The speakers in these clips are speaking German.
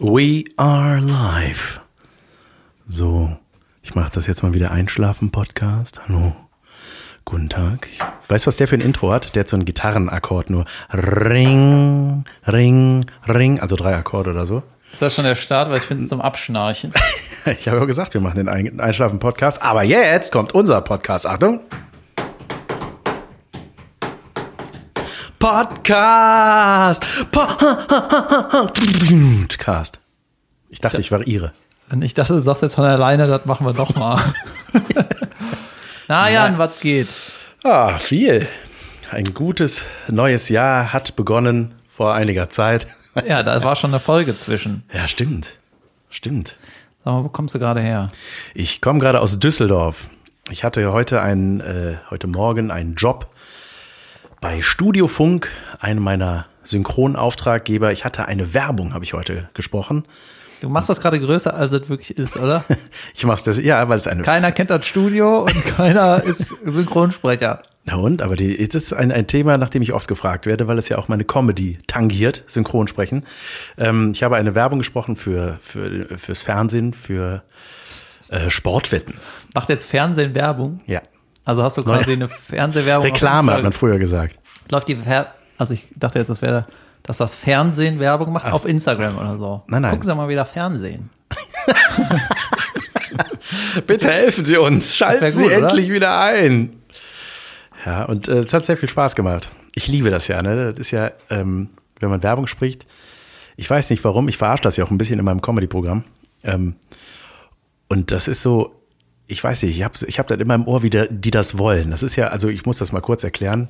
We are live. So, ich mache das jetzt mal wieder Einschlafen-Podcast. Hallo. Guten Tag. Ich weiß, was der für ein Intro hat. Der hat so einen Gitarrenakkord nur. Ring, Ring, Ring. Also drei Akkorde oder so. Ist das schon der Start? Weil ich finde es zum Abschnarchen. Ich habe ja gesagt, wir machen den Einschlafen-Podcast. Aber jetzt kommt unser Podcast. Achtung. Podcast. Podcast. Ich dachte, ich variiere. Und ich dachte, du sagst jetzt von alleine, das machen wir doch mal. Na Jan, was geht? Ah, viel. Ein gutes neues Jahr hat begonnen vor einiger Zeit. Ja, da war schon eine Folge zwischen. Ja, stimmt. Stimmt. Sag mal, wo kommst du gerade her? Ich komme gerade aus Düsseldorf. Ich hatte heute einen, äh, heute Morgen einen Job bei Studio Funk, einem meiner Synchronauftraggeber. Ich hatte eine Werbung, habe ich heute gesprochen. Du machst das gerade größer, als es wirklich ist, oder? ich mach's das, ja, weil es eine. Keiner kennt das Studio und keiner ist Synchronsprecher. Na und, aber die, das ist ein, ein Thema, nach dem ich oft gefragt werde, weil es ja auch meine Comedy tangiert, Synchronsprechen. Ähm, ich habe eine Werbung gesprochen für, für fürs Fernsehen, für äh, Sportwetten. Macht jetzt Fernsehen Werbung? Ja. Also hast du quasi eine Fernsehwerbung. Reklame hat man früher gesagt. Läuft die Fer Also ich dachte jetzt, das wäre, dass das Fernsehen Werbung macht Ach, auf Instagram oder so. Nein, nein. Gucken Sie mal wieder Fernsehen. Bitte helfen Sie uns. Schalten gut, Sie endlich oder? wieder ein. Ja, und äh, es hat sehr viel Spaß gemacht. Ich liebe das ja. Ne? Das ist ja, ähm, wenn man Werbung spricht, ich weiß nicht warum, ich verarsche das ja auch ein bisschen in meinem Comedy-Programm. Ähm, und das ist so, ich weiß nicht, ich habe ich hab das immer im Ohr, wie der, die das wollen. Das ist ja, also ich muss das mal kurz erklären,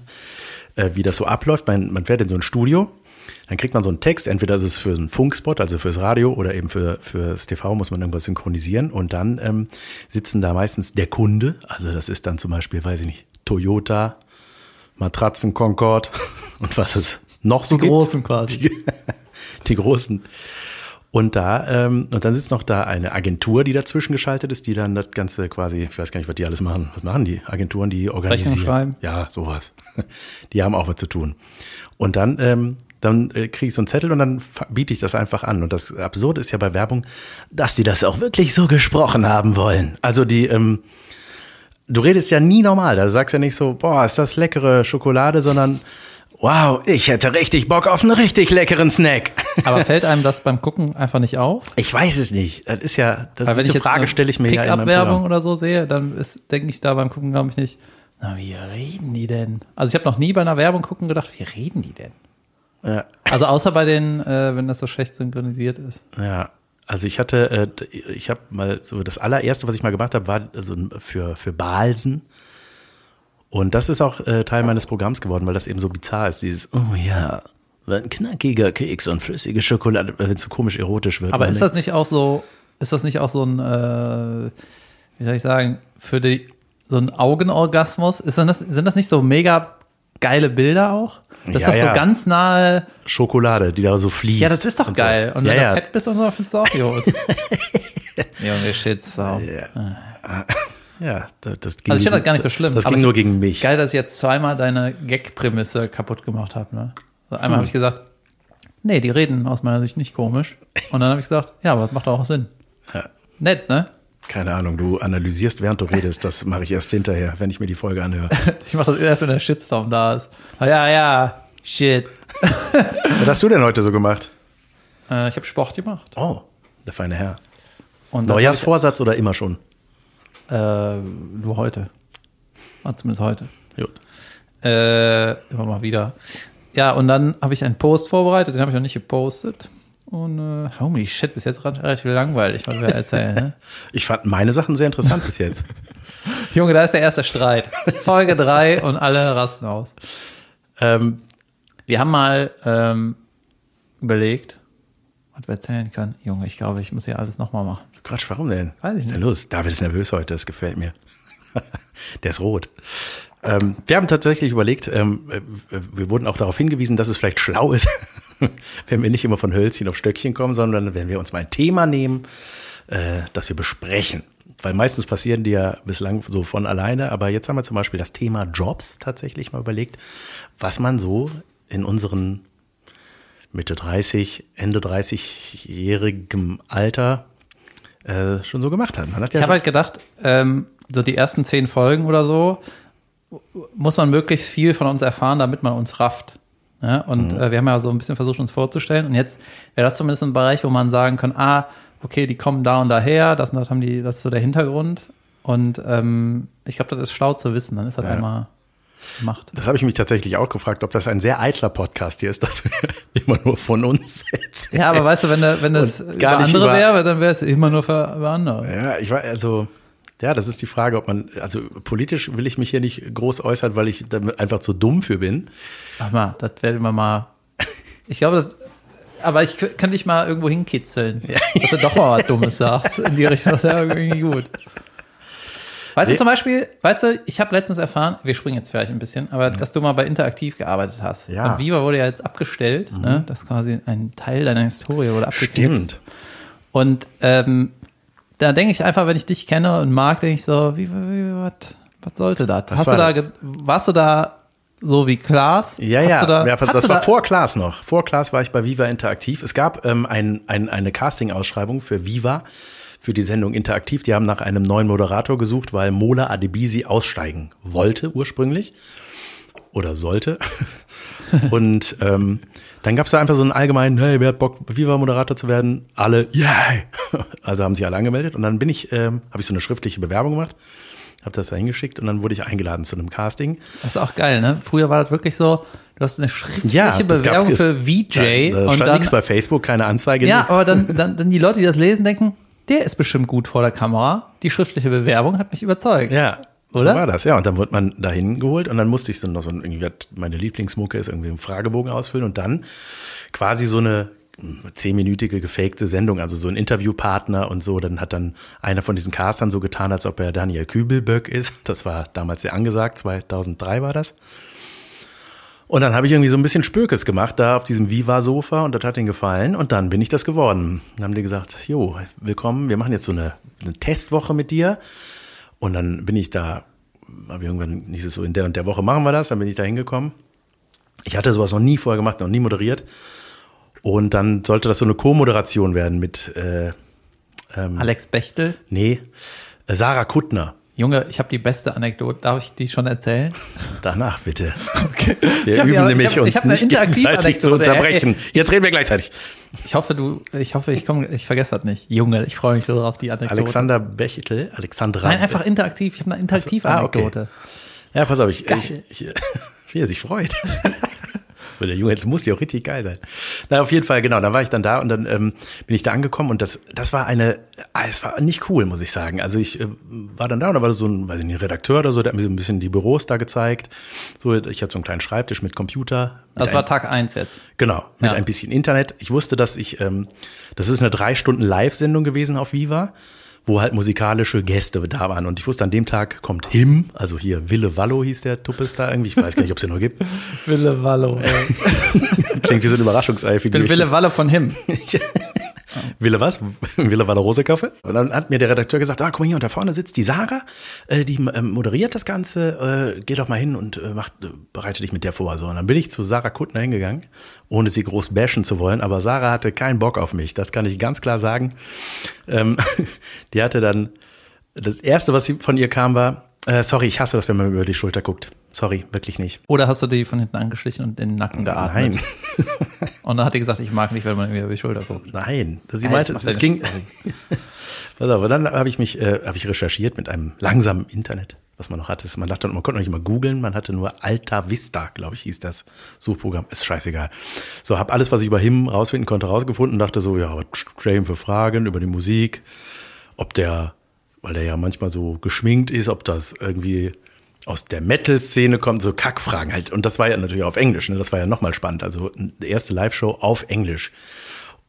äh, wie das so abläuft. Man, man fährt in so ein Studio, dann kriegt man so einen Text, entweder ist es für einen Funkspot, also fürs Radio oder eben für fürs TV muss man irgendwas synchronisieren und dann ähm, sitzen da meistens der Kunde, also das ist dann zum Beispiel, weiß ich nicht, Toyota, Matratzen Concord und was es noch so die gibt. großen quasi. Die, die großen. Und da, ähm, und dann sitzt noch da eine Agentur, die dazwischen geschaltet ist, die dann das Ganze quasi, ich weiß gar nicht, was die alles machen. Was machen die Agenturen, die organisieren? Rechnung schreiben. Ja, sowas. Die haben auch was zu tun. Und dann, ähm, dann äh, kriege ich so einen Zettel und dann biete ich das einfach an. Und das Absurde ist ja bei Werbung, dass die das auch wirklich so gesprochen haben wollen. Also die, ähm, du redest ja nie normal. Da sagst ja nicht so, boah, ist das leckere Schokolade, sondern Wow, ich hätte richtig Bock auf einen richtig leckeren Snack. Aber fällt einem das beim Gucken einfach nicht auf? Ich weiß es nicht. Das ist ja, das, Weil wenn ich Frage stelle ich mir ja immer Werbung oder so sehe, dann denke ich da beim Gucken, glaube ich nicht, na, wie reden die denn? Also ich habe noch nie bei einer Werbung gucken gedacht, wie reden die denn? Ja. Also außer bei den, äh, wenn das so schlecht synchronisiert ist. Ja, also ich hatte, äh, ich habe mal so das allererste, was ich mal gemacht habe, war also für für Balsen und das ist auch äh, Teil meines Programms geworden, weil das eben so bizarr ist. Dieses, oh ja, ein knackiger Keks und flüssige Schokolade, wenn es so komisch erotisch wird. Aber ist das nicht auch so, ist das nicht auch so ein, äh, wie soll ich sagen, für die, so ein Augenorgasmus? Ist das, sind das nicht so mega geile Bilder auch? Das ja, ist doch ja. so ganz nahe. Schokolade, die da so fließt. Ja, das ist doch und geil. So. Und wenn ja, du fett bist und so, findest du auch. Junge, Shitsau. Ja. Ja, das, das ging, Also ich finde das gar nicht so schlimm. Das ging nur gegen mich. Geil, dass ich jetzt zweimal deine Gag-Prämisse kaputt gemacht habe. Ne? Also einmal habe ich gesagt, nee, die reden aus meiner Sicht nicht komisch. Und dann habe ich gesagt, ja, aber das macht doch auch Sinn. Ja. Nett, ne? Keine Ahnung, du analysierst, während du redest. Das mache ich erst hinterher, wenn ich mir die Folge anhöre. Ich mache das erst, wenn der Shitstorm da ist. Ah, Ja, ja, shit. Was hast du denn heute so gemacht? Äh, ich habe Sport gemacht. Oh, der feine Herr. Neujahrsvorsatz oder immer schon? Äh, nur heute. Ah, zumindest heute. Gut. Äh, immer mal wieder. Ja, und dann habe ich einen Post vorbereitet, den habe ich noch nicht gepostet. Und äh, holy shit, bis jetzt relativ langweilig, was wir erzählen. Ne? Ich fand meine Sachen sehr interessant bis jetzt. Junge, da ist der erste Streit. Folge 3 und alle rasten aus. ähm, Wir haben mal ähm, überlegt, was wir erzählen können. Junge, ich glaube, ich muss hier alles nochmal machen. Quatsch, warum denn? Weiß ich Was ist denn los? David ist nervös heute, das gefällt mir. Der ist rot. Ähm, wir haben tatsächlich überlegt, ähm, äh, wir wurden auch darauf hingewiesen, dass es vielleicht schlau ist, wenn wir nicht immer von Hölzchen auf Stöckchen kommen, sondern wenn wir uns mal ein Thema nehmen, äh, das wir besprechen. Weil meistens passieren die ja bislang so von alleine, aber jetzt haben wir zum Beispiel das Thema Jobs tatsächlich mal überlegt, was man so in unseren Mitte 30, Ende 30-jährigem Alter äh, schon so gemacht hat. hat ja ich habe halt gedacht, ähm, so die ersten zehn Folgen oder so muss man möglichst viel von uns erfahren, damit man uns rafft. Ja, und mhm. äh, wir haben ja so ein bisschen versucht, uns vorzustellen. Und jetzt wäre das zumindest ein Bereich, wo man sagen kann, ah, okay, die kommen da und daher, das, das haben die, das ist so der Hintergrund. Und ähm, ich glaube, das ist schlau zu wissen. Dann ist das ja. einmal macht. Das habe ich mich tatsächlich auch gefragt, ob das ein sehr eitler Podcast hier ist, dass wir immer nur von uns erzählen. Ja, aber weißt du, wenn, da, wenn das gar nicht andere wäre, dann wäre es immer nur für, für andere. Ja, ich war also. Ja, das ist die Frage, ob man, also politisch will ich mich hier nicht groß äußern, weil ich damit einfach zu dumm für bin. Ach mal, das werden wir mal. Ich glaube, das, aber ich kann dich mal irgendwo hinkitzeln, ja. dass du doch mal was Dummes sagst. In die Richtung, das ist ja irgendwie gut. Weißt du zum Beispiel, weißt du, ich habe letztens erfahren, wir springen jetzt vielleicht ein bisschen, aber dass du mal bei Interaktiv gearbeitet hast. Ja. Und Viva wurde ja jetzt abgestellt, mhm. ne? Das ist quasi ein Teil deiner Historie wurde abgestellt. Stimmt. Und ähm, da denke ich einfach, wenn ich dich kenne und mag, denke ich so, wie, wie was, was sollte das? Hast du da, das? warst du da so wie Klaas? Ja, ja, da, ja das war da, vor Klaas noch. Vor Klaas war ich bei Viva Interaktiv. Es gab ähm, ein, ein, eine Casting-Ausschreibung für Viva für die Sendung Interaktiv. Die haben nach einem neuen Moderator gesucht, weil Mola Adebisi aussteigen wollte ursprünglich oder sollte. Und ähm, dann gab es da einfach so einen allgemeinen, hey, wer hat Bock, Viva-Moderator zu werden? Alle, yeah! Also haben sich alle angemeldet und dann bin ich, ähm, habe ich so eine schriftliche Bewerbung gemacht, habe das da hingeschickt und dann wurde ich eingeladen zu einem Casting. Das ist auch geil, ne? Früher war das wirklich so, du hast eine schriftliche ja, Bewerbung gab, für VJ. Da, da stand nichts bei Facebook, keine Anzeige. Ja, nichts. aber dann, dann, dann die Leute, die das lesen, denken, der ist bestimmt gut vor der Kamera. Die schriftliche Bewerbung hat mich überzeugt. Ja. Oder? So war das, ja. Und dann wurde man dahin geholt und dann musste ich so noch so irgendwie, meine Lieblingsmucke ist irgendwie einen Fragebogen ausfüllen und dann quasi so eine zehnminütige gefakte Sendung, also so ein Interviewpartner und so. Dann hat dann einer von diesen Castern so getan, als ob er Daniel Kübelböck ist. Das war damals sehr angesagt, 2003 war das. Und dann habe ich irgendwie so ein bisschen Spökes gemacht da auf diesem Viva-Sofa und das hat ihnen gefallen und dann bin ich das geworden. Dann haben die gesagt, jo, willkommen, wir machen jetzt so eine, eine Testwoche mit dir. Und dann bin ich da, habe ich irgendwann, nicht so, in der und der Woche machen wir das, dann bin ich da hingekommen. Ich hatte sowas noch nie vorher gemacht, noch nie moderiert. Und dann sollte das so eine Co-Moderation werden mit äh, ähm, Alex Bechtel? Nee, Sarah Kuttner. Junge, ich habe die beste Anekdote. Darf ich die schon erzählen? Danach bitte. Okay. Wir üben ja, nämlich hab, uns nicht gegenseitig zu unterbrechen. Jetzt reden wir gleichzeitig. Ich hoffe, du, ich hoffe, ich komme, ich vergesse das nicht. Junge, ich freue mich so auf die Anekdote. Alexander Bechtel, Alexandra. Nein, einfach interaktiv. Ich habe eine interaktive also, Anekdote. Ah, okay. Ja, pass auf, ich, ich, ich, wie er sich freut. Der Junge, jetzt muss die auch richtig geil sein. Na, auf jeden Fall, genau, da war ich dann da und dann ähm, bin ich da angekommen und das, das war eine, ah, es war nicht cool, muss ich sagen. Also ich äh, war dann da und da war so ein, weiß ich nicht, Redakteur oder so, der hat mir so ein bisschen die Büros da gezeigt. So, ich hatte so einen kleinen Schreibtisch mit Computer. Mit das war Tag eins jetzt. Genau, mit ja. ein bisschen Internet. Ich wusste, dass ich, ähm, das ist eine drei Stunden Live-Sendung gewesen auf Viva wo halt musikalische Gäste da waren. Und ich wusste, an dem Tag kommt Him, also hier Wille Wallo hieß der Tuppes da irgendwie. Ich weiß gar nicht, ob es den noch gibt. Wille Wallo. Klingt wie so ein Überraschungsei. Ich bin Wille Wallo von Him. Wille was? Wille war der Rosekaffe. Und dann hat mir der Redakteur gesagt, ah, guck mal hier, und da vorne sitzt die Sarah, äh, die ähm, moderiert das Ganze, äh, geh doch mal hin und äh, mach, äh, bereite dich mit der vor. So, und dann bin ich zu Sarah Kuttner hingegangen, ohne sie groß bashen zu wollen, aber Sarah hatte keinen Bock auf mich, das kann ich ganz klar sagen. Ähm, die hatte dann, das erste, was von ihr kam, war, äh, sorry, ich hasse das, wenn man über die Schulter guckt. Sorry, wirklich nicht. Oder hast du die von hinten angeschlichen und in den Nacken geatmet? Nein. und dann hat die gesagt, ich mag nicht, wenn man mir über die Schulter guckt. Nein. Sie äh, meinte, es ging. Pass auf, dann habe ich mich, äh, habe ich recherchiert mit einem langsamen Internet, was man noch hatte. Man dachte, man konnte noch nicht mal googeln, man hatte nur Alta Vista, glaube ich, hieß das Suchprogramm. Ist scheißegal. So, habe alles, was ich über Him rausfinden konnte, rausgefunden und dachte so, ja, was stellen für Fragen über die Musik, ob der, weil der ja manchmal so geschminkt ist, ob das irgendwie aus der Metal-Szene kommt, so Kackfragen halt. Und das war ja natürlich auf Englisch, ne? Das war ja nochmal spannend. Also erste Live-Show auf Englisch.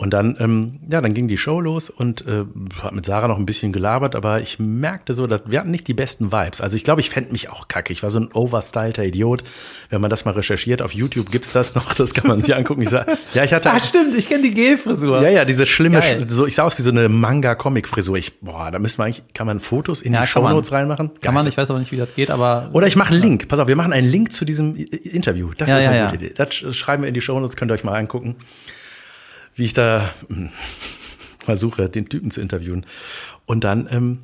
Und dann, ähm, ja, dann ging die Show los und äh, hat mit Sarah noch ein bisschen gelabert, aber ich merkte so, dass wir hatten nicht die besten Vibes. Also ich glaube, ich fände mich auch kacke. Ich war so ein overstylter Idiot. Wenn man das mal recherchiert, auf YouTube gibt's das noch, das kann man sich angucken. Ich sag, ja, ich hatte. Ah, stimmt, ich kenne die Gelfrisur. Ja, ja, diese schlimme, Geil. so, ich sah aus wie so eine Manga-Comic-Frisur. Ich, boah, da müssen wir eigentlich, kann man Fotos in ja, die Shownotes reinmachen? Kann man, ich weiß aber nicht, wie das geht, aber. Oder ich mache einen Link. Pass auf, wir machen einen Link zu diesem Interview. Das ja, ist eine ja, gute Idee. Das schreiben wir in die Shownotes, könnt ihr euch mal angucken wie ich da hm, versuche, den Typen zu interviewen. Und dann, ähm,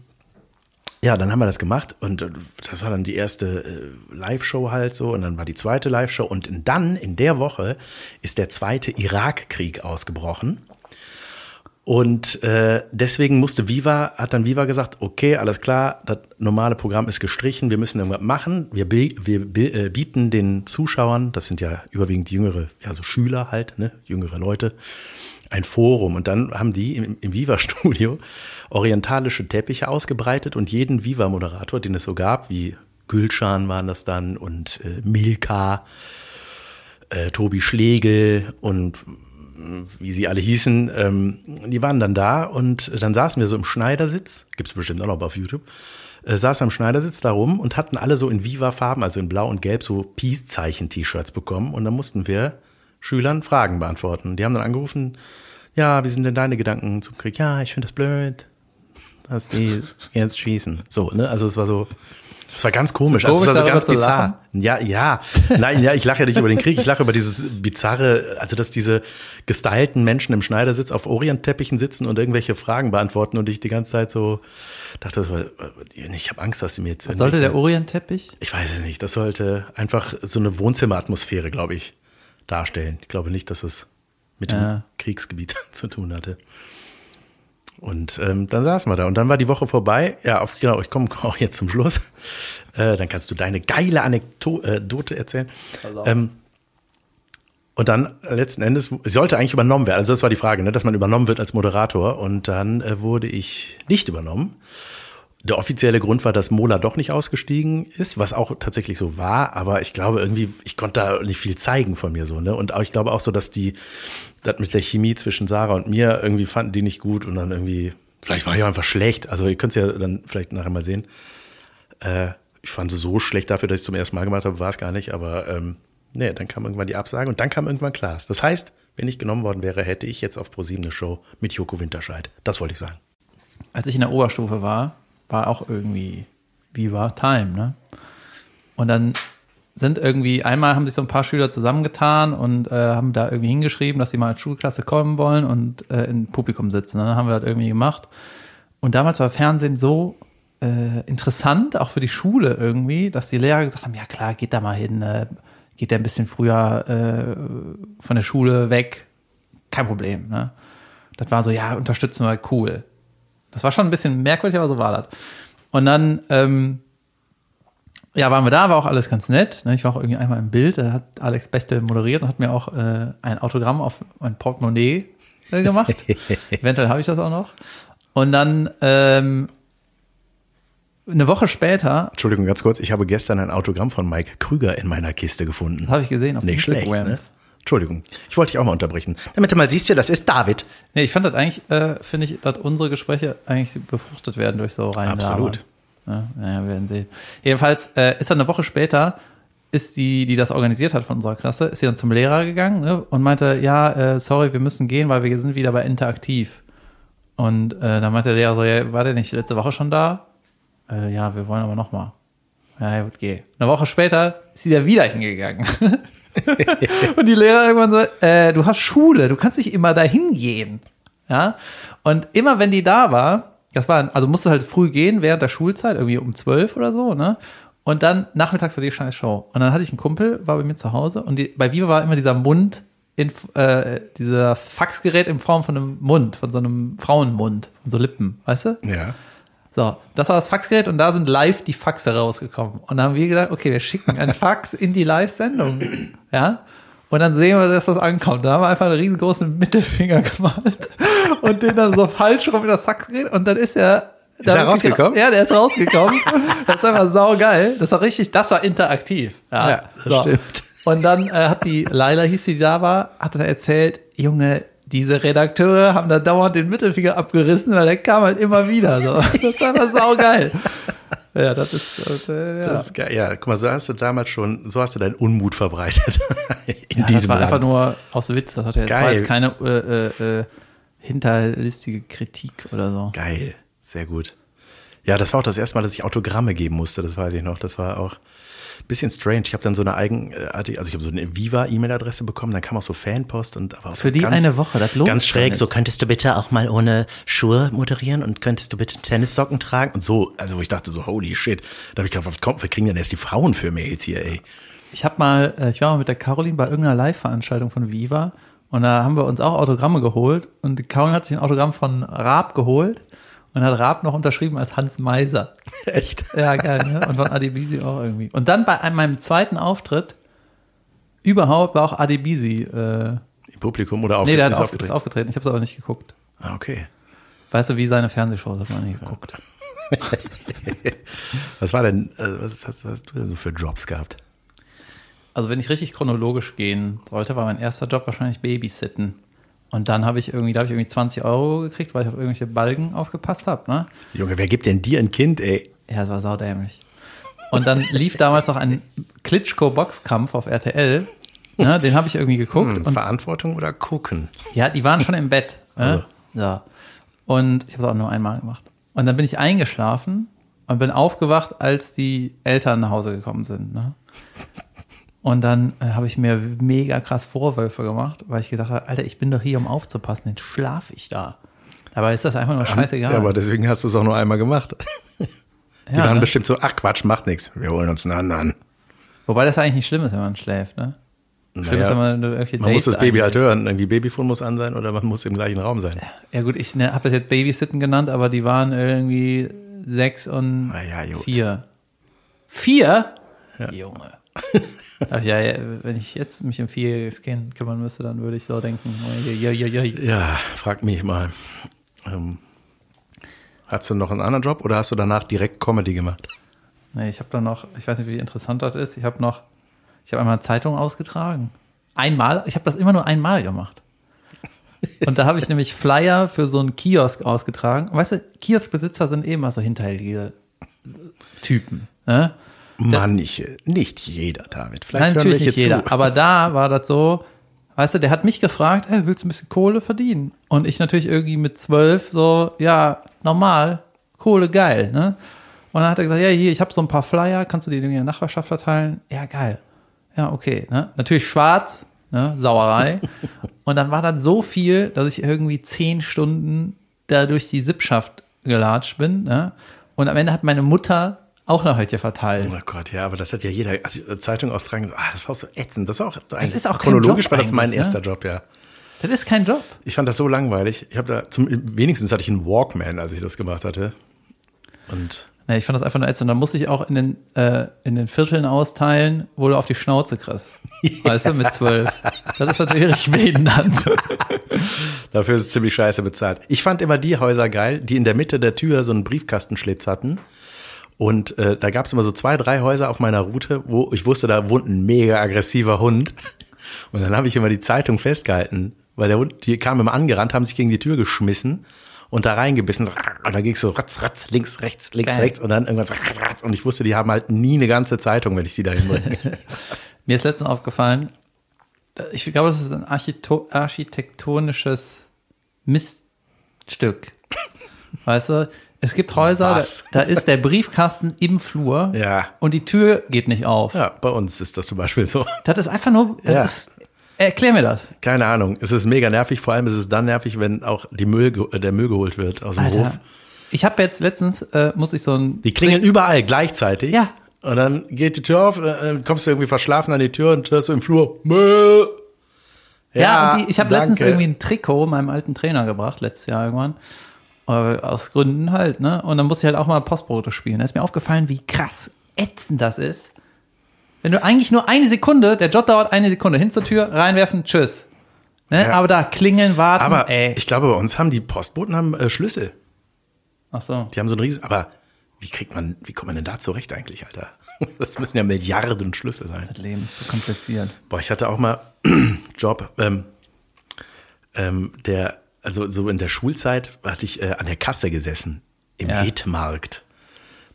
ja, dann haben wir das gemacht und äh, das war dann die erste äh, Live-Show halt so und dann war die zweite Live-Show und dann in der Woche ist der zweite Irakkrieg ausgebrochen. Und äh, deswegen musste Viva, hat dann Viva gesagt, okay, alles klar, das normale Programm ist gestrichen, wir müssen irgendwas machen. Wir, wir äh, bieten den Zuschauern, das sind ja überwiegend jüngere, ja so Schüler halt, ne, jüngere Leute, ein Forum. Und dann haben die im, im Viva-Studio orientalische Teppiche ausgebreitet und jeden Viva-Moderator, den es so gab, wie Gülschan waren das dann und äh, Milka, äh, Tobi Schlegel und wie sie alle hießen, ähm, die waren dann da und dann saßen wir so im Schneidersitz, gibt es bestimmt auch noch auf YouTube, äh, saßen wir im Schneidersitz da rum und hatten alle so in Viva-Farben, also in Blau und Gelb, so Peace-Zeichen-T-Shirts bekommen und dann mussten wir Schülern Fragen beantworten. Die haben dann angerufen, ja, wie sind denn deine Gedanken zum Krieg? Ja, ich finde das blöd, dass die jetzt schießen. So, ne? Also es war so, es war ganz komisch. So also war so ganz bizarr. Ja, ja. Nein, ja, ich lache ja nicht über den Krieg, ich lache über dieses bizarre, also dass diese gestylten Menschen im Schneidersitz auf Orientteppichen sitzen und irgendwelche Fragen beantworten und ich die ganze Zeit so dachte, das war, ich habe Angst, dass sie mir jetzt. Was sollte der Orientteppich? Ich weiß es nicht. Das sollte einfach so eine Wohnzimmeratmosphäre, glaube ich darstellen. Ich glaube nicht, dass es mit ja. dem Kriegsgebiet zu tun hatte. Und ähm, dann saßen wir da und dann war die Woche vorbei. Ja, auf, genau, ich komme auch jetzt zum Schluss. Äh, dann kannst du deine geile Anekdote äh, erzählen. Ähm, und dann letzten Endes sollte eigentlich übernommen werden. Also das war die Frage, ne, dass man übernommen wird als Moderator. Und dann äh, wurde ich nicht übernommen. Der offizielle Grund war, dass Mola doch nicht ausgestiegen ist, was auch tatsächlich so war, aber ich glaube irgendwie, ich konnte da nicht viel zeigen von mir so, ne? Und auch, ich glaube auch so, dass die, das mit der Chemie zwischen Sarah und mir irgendwie fanden die nicht gut und dann irgendwie, vielleicht war ich auch einfach schlecht. Also ihr könnt es ja dann vielleicht nachher mal sehen. Äh, ich fand es so schlecht dafür, dass ich es zum ersten Mal gemacht habe, war es gar nicht, aber ähm, nee, dann kam irgendwann die Absage und dann kam irgendwann Klaas. Das heißt, wenn ich genommen worden wäre, hätte ich jetzt auf ProSieben eine Show mit Joko Winterscheid. Das wollte ich sagen. Als ich in der Oberstufe war, war auch irgendwie Viva Time, ne? Und dann sind irgendwie, einmal haben sich so ein paar Schüler zusammengetan und äh, haben da irgendwie hingeschrieben, dass sie mal als Schulklasse kommen wollen und äh, im Publikum sitzen. Und dann haben wir das irgendwie gemacht. Und damals war Fernsehen so äh, interessant, auch für die Schule irgendwie, dass die Lehrer gesagt haben, ja klar, geht da mal hin, äh, geht der ein bisschen früher äh, von der Schule weg, kein Problem. Ne? Das war so, ja, unterstützen wir, cool. Das war schon ein bisschen merkwürdig, aber so war das. Und dann, ähm, ja, waren wir da, war auch alles ganz nett. Ne? Ich war auch irgendwie einmal im Bild, da hat Alex Bechtel moderiert und hat mir auch äh, ein Autogramm auf mein Portemonnaie äh, gemacht. Eventuell habe ich das auch noch. Und dann ähm, eine Woche später. Entschuldigung, ganz kurz, ich habe gestern ein Autogramm von Mike Krüger in meiner Kiste gefunden. Habe ich gesehen auf Nicht Instagram. Schlecht, ne? Entschuldigung, ich wollte dich auch mal unterbrechen. Damit du mal siehst, ja, das ist David. Nee, ich fand das eigentlich, äh, finde ich, dass unsere Gespräche eigentlich befruchtet werden durch so rein. Absolut. Ja, naja, wir werden sehen. Jedenfalls äh, ist dann eine Woche später, ist die, die das organisiert hat von unserer Klasse, ist sie dann zum Lehrer gegangen ne, und meinte, ja, äh, sorry, wir müssen gehen, weil wir sind wieder bei Interaktiv. Und äh, dann meinte der Lehrer so, ja, war der nicht letzte Woche schon da? Äh, ja, wir wollen aber nochmal. Ja, gut, geh. Eine Woche später ist sie da wieder hingegangen. und die Lehrer irgendwann so, äh, du hast Schule, du kannst nicht immer dahin gehen. Ja. Und immer wenn die da war, das war, also musste halt früh gehen während der Schulzeit, irgendwie um zwölf oder so, ne? Und dann nachmittags war die scheiß Show. Und dann hatte ich einen Kumpel, war bei mir zu Hause und die, bei Viva war immer dieser Mund, in, äh, dieser Faxgerät in Form von einem Mund, von so einem Frauenmund, von so Lippen, weißt du? Ja. So, das war das Faxgerät und da sind live die Faxe rausgekommen. Und dann haben wir gesagt, okay, wir schicken ein Fax in die Live-Sendung. Ja. Und dann sehen wir, dass das ankommt. Da haben wir einfach einen riesengroßen Mittelfinger gemalt und den dann so falsch rum in das Faxgerät und dann ist er ist er rausgekommen? Ja, der ist rausgekommen. das ist einfach saugeil. Das war richtig, das war interaktiv. Ja, ja das so. stimmt. Und dann äh, hat die, Laila hieß die da war, hat er erzählt, Junge, diese Redakteure haben da dauernd den Mittelfinger abgerissen, weil der kam halt immer wieder. So. Das ist einfach saugeil. Ja, das ist, äh, ja. Das ist geil. Ja, guck mal, so hast du damals schon, so hast du deinen Unmut verbreitet. In ja, diesem das war Land. einfach nur aus Witz. Das hat ja geil. war jetzt keine äh, äh, äh, hinterlistige Kritik oder so. Geil, sehr gut. Ja, das war auch das erste Mal, dass ich Autogramme geben musste. Das weiß ich noch. Das war auch bisschen strange. Ich habe dann so eine eigenartige, also ich habe so eine Viva-E-Mail-Adresse bekommen, dann kam auch so Fanpost und aber auch Für so die ganz, eine Woche, das lohnt Ganz schräg, so könntest du bitte auch mal ohne Schuhe moderieren und könntest du bitte Tennissocken tragen und so, also ich dachte so, holy shit. Da habe ich gedacht, was kommt, wir kriegen denn erst die Frauen für Mails hier, ey. Ich habe mal, äh, ich war mal mit der Caroline bei irgendeiner Live-Veranstaltung von Viva und da haben wir uns auch Autogramme geholt und Caroline hat sich ein Autogramm von Raab geholt und hat Raab noch unterschrieben als Hans Meiser. Echt? Ja, geil, ne? Und von Adibisi auch irgendwie. Und dann bei meinem zweiten Auftritt überhaupt war auch Adibisi. Äh, Im Publikum oder aufgetreten? Nee, der hat auf, aufgetreten. aufgetreten. Ich habe es aber nicht geguckt. Ah, okay. Weißt du, wie seine Fernsehshows hat man nicht geguckt. was war denn, äh, was hast, hast, du denn so für Jobs gehabt? Also wenn ich richtig chronologisch gehen sollte, war mein erster Job wahrscheinlich Babysitten. Und dann habe ich irgendwie, da habe ich irgendwie 20 Euro gekriegt, weil ich auf irgendwelche Balken aufgepasst habe. Ne? Junge, wer gibt denn dir ein Kind, ey? Ja, das war saudämlich. Und dann lief damals noch ein Klitschko-Boxkampf auf RTL. Ne? Den habe ich irgendwie geguckt. Hm, und Verantwortung oder gucken? Ja, die waren schon im Bett. Ne? Also. Ja. Und ich habe es auch nur einmal gemacht. Und dann bin ich eingeschlafen und bin aufgewacht, als die Eltern nach Hause gekommen sind. Ne? Und dann äh, habe ich mir mega krass Vorwürfe gemacht, weil ich gedacht habe, Alter, ich bin doch hier, um aufzupassen, jetzt schlafe ich da. Aber ist das einfach nur scheißegal. Ja, aber deswegen hast du es auch nur einmal gemacht. Die ja, waren ne? bestimmt so, ach Quatsch, macht nichts, wir holen uns einen anderen. Wobei das eigentlich nicht schlimm ist, wenn man schläft, ne? Schlimm naja, ist, wenn man irgendwelche Man Dates muss das Baby halt hören. Irgendwie Babyfon muss an sein oder man muss im gleichen Raum sein. Ja gut, ich ne, habe das jetzt Babysitten genannt, aber die waren irgendwie sechs und ja, vier. Vier? Ja. Junge. ja, ja, wenn ich jetzt mich um vierjähriges Kind kümmern müsste, dann würde ich so denken. Ja, ja, ja, ja frag mich mal. Ähm, hast du noch einen anderen Job oder hast du danach direkt Comedy gemacht? Nee, ich habe dann noch, ich weiß nicht, wie interessant das ist, ich habe noch, ich habe einmal Zeitung ausgetragen. Einmal, ich habe das immer nur einmal gemacht. Und da habe ich nämlich Flyer für so einen Kiosk ausgetragen. weißt du, Kioskbesitzer sind eben eh mal so hinterhältige Typen. Ne? Manche, nicht jeder, David. Vielleicht Nein, natürlich nicht jeder. Zu. Aber da war das so, weißt du, der hat mich gefragt, hey, willst du ein bisschen Kohle verdienen? Und ich natürlich irgendwie mit zwölf so, ja, normal, Kohle geil, ne? Und dann hat er gesagt, ja, hier, ich habe so ein paar Flyer, kannst du die in der Nachbarschaft verteilen? Ja, geil. Ja, okay. Ne? Natürlich schwarz, ne? Sauerei. Und dann war das so viel, dass ich irgendwie zehn Stunden da durch die Sippschaft gelatscht bin. Ne? Und am Ende hat meine Mutter auch noch heute verteilt. Oh Gott, ja, aber das hat ja jeder, also Zeitung austragen, ah, das war so ätzend. Das war auch, das ist auch chronologisch war das mein ne? erster Job, ja. Das ist kein Job. Ich fand das so langweilig. Ich habe da zum wenigstens hatte ich einen Walkman, als ich das gemacht hatte. Und Nee, ich fand das einfach nur ätzend. Und dann musste ich auch in den, äh, in den Vierteln austeilen, wo du auf die Schnauze kriegst. Weißt du, mit zwölf. Das ist natürlich behindert. Dafür ist es ziemlich scheiße bezahlt. Ich fand immer die Häuser geil, die in der Mitte der Tür so einen Briefkastenschlitz hatten. Und äh, da gab es immer so zwei, drei Häuser auf meiner Route, wo ich wusste, da wohnt ein mega aggressiver Hund. Und dann habe ich immer die Zeitung festgehalten, weil der Hund, die kam immer angerannt, haben sich gegen die Tür geschmissen und da reingebissen. Und dann ging es so ratz, ratz, links, rechts, links, Geil. rechts und dann irgendwann so ratz, ratz. Und ich wusste, die haben halt nie eine ganze Zeitung, wenn ich sie da hinbringe. Mir ist letztens aufgefallen, ich glaube, das ist ein architektonisches Miststück. Weißt du, es gibt Häuser, da, da, ist der Briefkasten im Flur ja. und die Tür geht nicht auf. Ja, bei uns ist das zum Beispiel so. Das ist einfach nur, ja. ist, erklär mir das. Keine Ahnung. Es ist mega nervig. Vor allem ist es dann nervig, wenn auch die Müll, der Müll geholt wird aus dem Alter. Hof. Ich habe jetzt letztens, äh, muss ich so ein. Die klingeln Trink überall gleichzeitig. Ja. Und dann geht die Tür auf, äh, kommst du irgendwie verschlafen an die Tür und hörst du im Flur Müll. Ja, ja die, ich habe letztens irgendwie ein Trikot meinem alten Trainer gebracht, letztes Jahr irgendwann. Äh, aus Gründen halt, ne? Und dann musste ich halt auch mal Postbote spielen. Da ist mir aufgefallen, wie krass ätzend das ist. Wenn du eigentlich nur eine Sekunde, der Job dauert eine Sekunde, hin zur Tür, reinwerfen, tschüss. Ne? Ja. Aber da klingeln, warten, Aber ey. ich glaube, bei uns haben die Postboten haben äh, Schlüssel. Ach so. Die haben so ein riesen, aber wie kriegt man, wie kommt man denn da zurecht eigentlich, Alter? Das müssen ja Milliarden Schlüssel sein. Das Leben ist so kompliziert. Boah, ich hatte auch mal Job, ähm, ähm, der, also so in der Schulzeit hatte ich äh, an der Kasse gesessen im ja. Hitmarkt.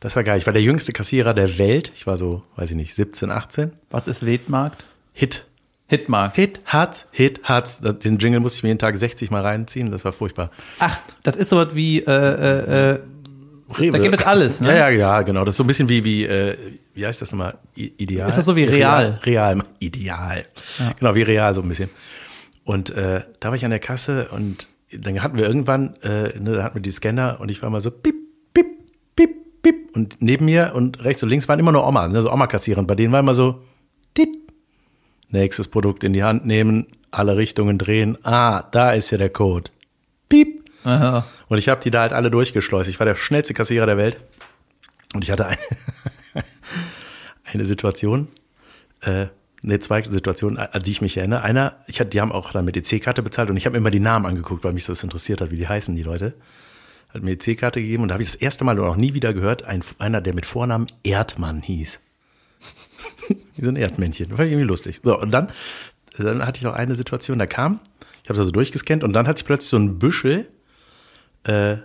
Das war geil. Ich war der jüngste Kassierer der Welt. Ich war so, weiß ich nicht, 17, 18. Was ist Wetmarkt? Hit. Hitmarkt. Hit, Hatz, Hit, Hatz. Den Jingle musste ich mir jeden Tag 60 Mal reinziehen. Das war furchtbar. Ach, das ist so was wie, äh, äh, äh Rewe. Da gibt es alles, ne? Ja, ja, ja, genau. Das ist so ein bisschen wie, wie, äh, wie heißt das nochmal? Ideal? Ist das so wie Real? Real, real Ideal. Ja. Genau, wie Real so ein bisschen. Und äh, da war ich an der Kasse und dann hatten wir irgendwann, äh, ne, da hatten wir die Scanner und ich war mal so piep, piep, piep, piep. Und neben mir und rechts und links waren immer nur Oma, ne, so Oma-Kassierer. Bei denen war immer so, tit. Nächstes Produkt in die Hand nehmen, alle Richtungen drehen. Ah, da ist ja der Code. Piep. Aha. Und ich habe die da halt alle durchgeschleust. Ich war der schnellste Kassierer der Welt. Und ich hatte eine, eine Situation, äh, ne, zwei Situationen, an die ich mich erinnere. Einer, ich hatte, die haben auch dann mit EC-Karte bezahlt und ich habe mir immer die Namen angeguckt, weil mich das interessiert hat, wie die heißen, die Leute. Hat mir EC-Karte gegeben und da habe ich das erste Mal und auch nie wieder gehört, ein, einer, der mit Vornamen Erdmann hieß. wie so ein Erdmännchen. Ich irgendwie lustig. So, und dann, dann hatte ich noch eine Situation, da kam, ich habe das so durchgescannt und dann hatte ich plötzlich so ein Büschel, äh,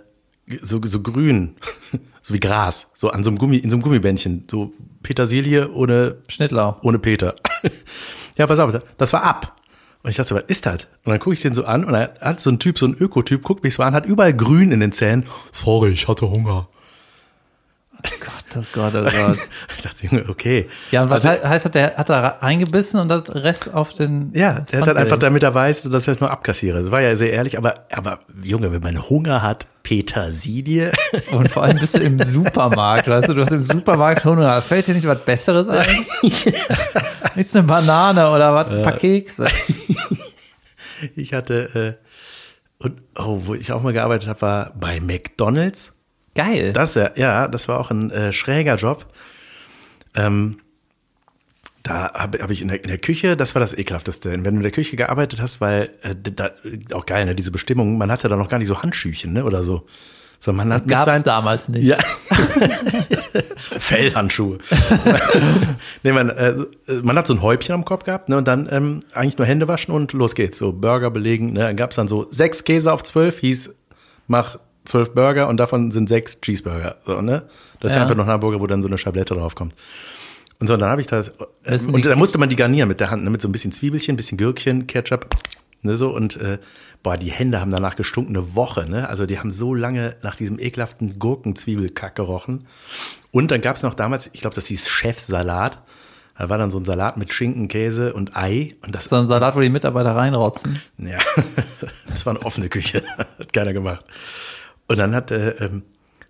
so, so grün, so wie Gras, so an so einem Gummi, in so einem Gummibändchen, so Petersilie ohne Schnittlau. Ohne Peter. ja, pass auf, das war ab. Und ich dachte so, was ist das? Und dann gucke ich den so an und er hat so ein Typ, so ein Ökotyp, guckt mich so an, hat überall grün in den Zähnen. Sorry, ich hatte Hunger. Oh Gott, oh Gott, oh Gott. ich dachte, Junge, okay. Ja, und was also, heißt, der hat da reingebissen und das Rest auf den. Ja, der hat halt einfach, damit er weiß, dass er jetzt nur abkassiere. Das war ja sehr ehrlich, aber, aber Junge, wenn man Hunger hat, Petersilie. Und vor allem bist du im Supermarkt, weißt du, du hast im Supermarkt Hunger. Fällt dir nicht was Besseres ein? Ist eine Banane oder was? Ein paar Kekse. Ich hatte, äh, und, oh, wo ich auch mal gearbeitet habe, war bei McDonalds. Geil. Das ja, ja, das war auch ein äh, schräger Job. Ähm, da habe hab ich in der, in der Küche, das war das ekelhafteste. Wenn du in der Küche gearbeitet hast, weil äh, da, auch geil, ne, diese Bestimmung, man hatte da noch gar nicht so Handschüchen, ne, oder so. So, man hat Gab es damals nicht. Ja. Fellhandschuhe. nee, man, äh, man hat so ein Häubchen am Kopf gehabt, ne, und dann ähm, eigentlich nur Hände waschen und los geht's. So Burger belegen, ne, dann gab's dann so sechs Käse auf zwölf, hieß, mach zwölf Burger und davon sind sechs Cheeseburger. So, ne? Das ist ja. einfach noch ein Hamburger, wo dann so eine Schablette draufkommt. Und so, dann habe ich das. Müssen und dann musste man die garnieren mit der Hand, ne? mit so ein bisschen Zwiebelchen, ein bisschen Gürkchen, Ketchup, ne, so. Und äh, boah, die Hände haben danach gestunken eine Woche, ne? Also die haben so lange nach diesem ekelhaften Gurkenzwiebelkack gerochen. Und dann gab es noch damals, ich glaube, das hieß Chefsalat. Da war dann so ein Salat mit Schinken, Käse und Ei. Und das, so ein Salat, wo die Mitarbeiter reinrotzen. Ja, das war eine offene Küche. Hat keiner gemacht. Und dann hat, äh, ähm,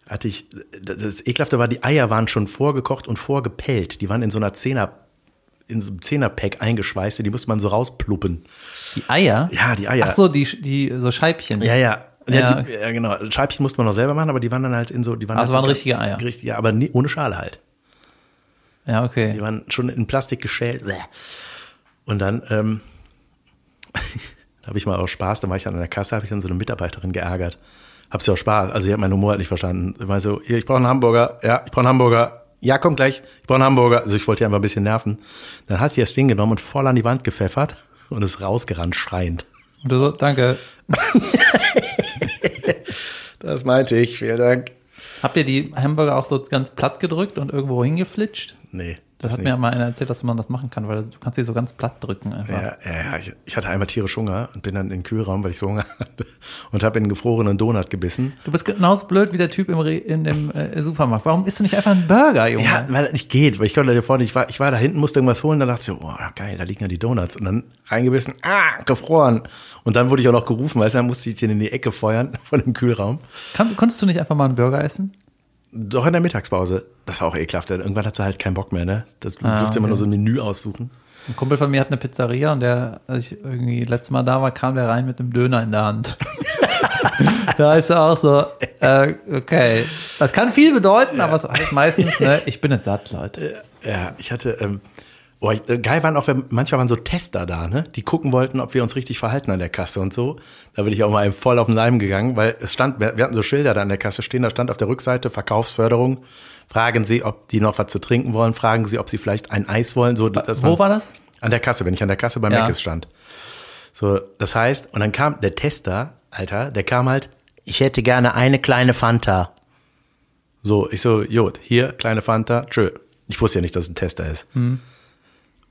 hatte ich, das Ekelhafte war, die Eier waren schon vorgekocht und vorgepellt. Die waren in so einer Zehner, in so einem Zehnerpack eingeschweißt, die musste man so rauspluppen. Die Eier? Ja, die Eier. Ach so, die, die, so Scheibchen. Ja, ja. Ja, ja. Die, ja, genau. Scheibchen musste man noch selber machen, aber die waren dann halt in so, die waren also halt waren so richtige Eier. Richtig, ja, aber nie, ohne Schale halt. Ja, okay. Die waren schon in Plastik geschält. Und dann, ähm, da habe ich mal aus Spaß, da war ich dann an der Kasse, habe ich dann so eine Mitarbeiterin geärgert hab's ja auch Spaß. Also ich habe meinen Humor halt nicht verstanden. Ich meine so, hier, ich brauche einen Hamburger. Ja, ich brauche einen Hamburger. Ja, komm gleich. Ich brauche einen Hamburger. Also ich wollte die einfach ein bisschen nerven. Dann hat sie das Ding genommen und voll an die Wand gepfeffert und ist rausgerannt, schreiend. Und du so, danke. das meinte ich. Vielen Dank. Habt ihr die Hamburger auch so ganz platt gedrückt und irgendwo hingeflitscht? Nee. Das, hat nicht. mir mal einer erzählt, dass man das machen kann, weil du kannst sie so ganz platt drücken einfach. Ja, ja, ja. Ich, ich hatte einmal tierisch Hunger und bin dann in den Kühlraum, weil ich so Hunger hatte und habe in einen gefrorenen Donut gebissen. Du bist genauso blöd wie der Typ im Re in dem äh, Supermarkt. Warum isst du nicht einfach einen Burger, Junge? Ja, weil das nicht geht. Weil ich konnte dir vorne, ich war, ich war da hinten, musste irgendwas holen, dann dachte ich so, oh, geil, da liegen ja die Donuts. Und dann reingebissen, ah, gefroren. Und dann wurde ich auch noch gerufen, weißt du, dann musste ich den in die Ecke feuern von dem Kühlraum. Kann, konntest du nicht einfach mal einen Burger essen? Doch in der Mittagspause. Das war auch ekelhaft. Irgendwann hat sie halt keinen Bock mehr, ne? Das ah, durfte okay. immer nur so ein Menü aussuchen. Ein Kumpel von mir hat eine Pizzeria und der, als ich irgendwie letztes Mal da war, kam der rein mit einem Döner in der Hand. da ist er auch so, äh, okay. Das kann viel bedeuten, ja. aber es heißt meistens, ne, ich bin jetzt satt, Leute. Ja, ich hatte, ähm, Oh, geil waren auch, manchmal waren so Tester da, ne? Die gucken wollten, ob wir uns richtig verhalten an der Kasse und so. Da bin ich auch mal voll auf den Leim gegangen, weil es stand, wir hatten so Schilder da an der Kasse stehen, da stand auf der Rückseite Verkaufsförderung. Fragen Sie, ob die noch was zu trinken wollen. Fragen Sie, ob Sie vielleicht ein Eis wollen. So, das Wo war das? An der Kasse, wenn ich an der Kasse bei ja. Mc's stand. So, das heißt, und dann kam der Tester, Alter, der kam halt, ich hätte gerne eine kleine Fanta. So, ich so, Jod, hier, kleine Fanta, tschö. Ich wusste ja nicht, dass es ein Tester ist. Hm.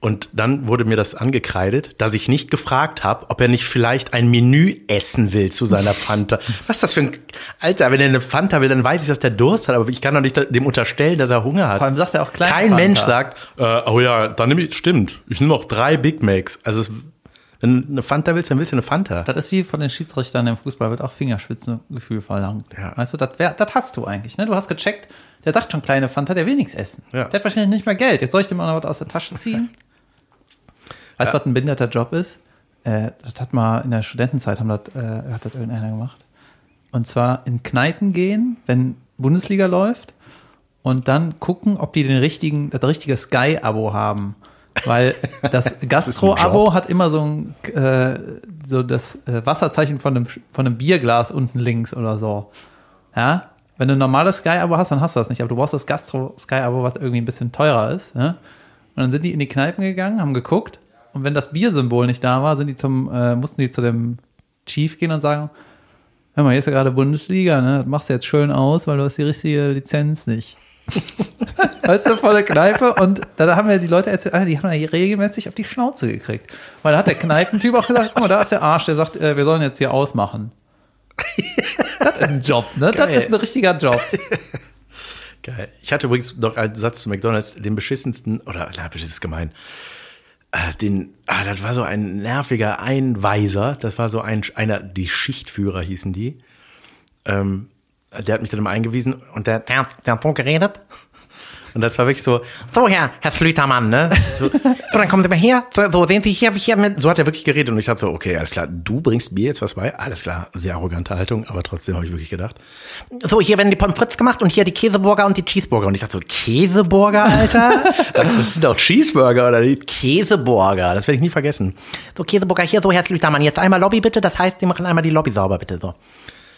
Und dann wurde mir das angekreidet, dass ich nicht gefragt habe, ob er nicht vielleicht ein Menü essen will zu seiner Fanta. Was ist das für ein Alter, wenn er eine Fanta will, dann weiß ich, dass der Durst hat, aber ich kann doch nicht dem unterstellen, dass er Hunger hat. Vor allem sagt er auch kleine Kein Fanta. Mensch sagt, äh, oh ja, dann nehme ich, stimmt, ich nehme auch drei Big Macs. Also es, wenn du eine Fanta willst, dann willst du eine Fanta. Das ist wie von den Schiedsrichtern im Fußball, wird auch Fingerspitzengefühl verlangt. Ja. Weißt du, das, wär, das hast du eigentlich. Ne? Du hast gecheckt, der sagt schon kleine Fanta, der will nichts essen. Ja. Der hat wahrscheinlich nicht mehr Geld. Jetzt soll ich dem auch noch was aus der Tasche ziehen. Weißt du, was ein behinderter Job ist? Äh, das hat mal in der Studentenzeit haben das, äh, hat das irgendeiner gemacht. Und zwar in Kneipen gehen, wenn Bundesliga läuft und dann gucken, ob die den richtigen, das richtige Sky-Abo haben. Weil das Gastro-Abo hat immer so ein, äh, so das äh, Wasserzeichen von einem, von einem Bierglas unten links oder so. Ja? Wenn du ein normales Sky-Abo hast, dann hast du das nicht. Aber du brauchst das Gastro-Sky-Abo, was irgendwie ein bisschen teurer ist. Ja? Und dann sind die in die Kneipen gegangen, haben geguckt. Und wenn das Biersymbol nicht da war, sind die zum, äh, mussten die zu dem Chief gehen und sagen, hör mal, hier ist ja gerade Bundesliga, ne? Das machst du jetzt schön aus, weil du hast die richtige Lizenz nicht. weißt du, volle Kneipe. Und da haben ja die Leute erzählt, Alter, die haben ja regelmäßig auf die Schnauze gekriegt. Weil da hat der Kneipentyp auch gesagt, guck mal, da ist der Arsch, der sagt, äh, wir sollen jetzt hier ausmachen. das ist ein Job, ne? Das Geil. ist ein richtiger Job. Geil. Ich hatte übrigens noch einen Satz zu McDonalds, den beschissensten, oder, na, beschissen ist gemein. Äh, Den, ah, das war so ein nerviger Einweiser. Das war so ein, einer, die Schichtführer hießen die. Ähm, der hat mich dann immer eingewiesen und der, der, der hat so geredet. Und das war wirklich so, so Herr, Herr Schlütermann, ne? So, so dann kommen Sie mal her, so, so sehen Sie hier, hier mit. So hat er wirklich geredet und ich dachte so, okay, alles klar, du bringst mir jetzt was bei, alles klar, sehr arrogante Haltung, aber trotzdem habe ich wirklich gedacht. So, hier werden die Pommes frites gemacht und hier die Käseburger und die Cheeseburger. Und ich dachte so, Käseburger, Alter? das sind doch Cheeseburger oder die Käseburger, das werde ich nie vergessen. So, Käseburger hier, so Herr Schlütermann, jetzt einmal Lobby bitte, das heißt, Sie machen einmal die Lobby sauber bitte, so.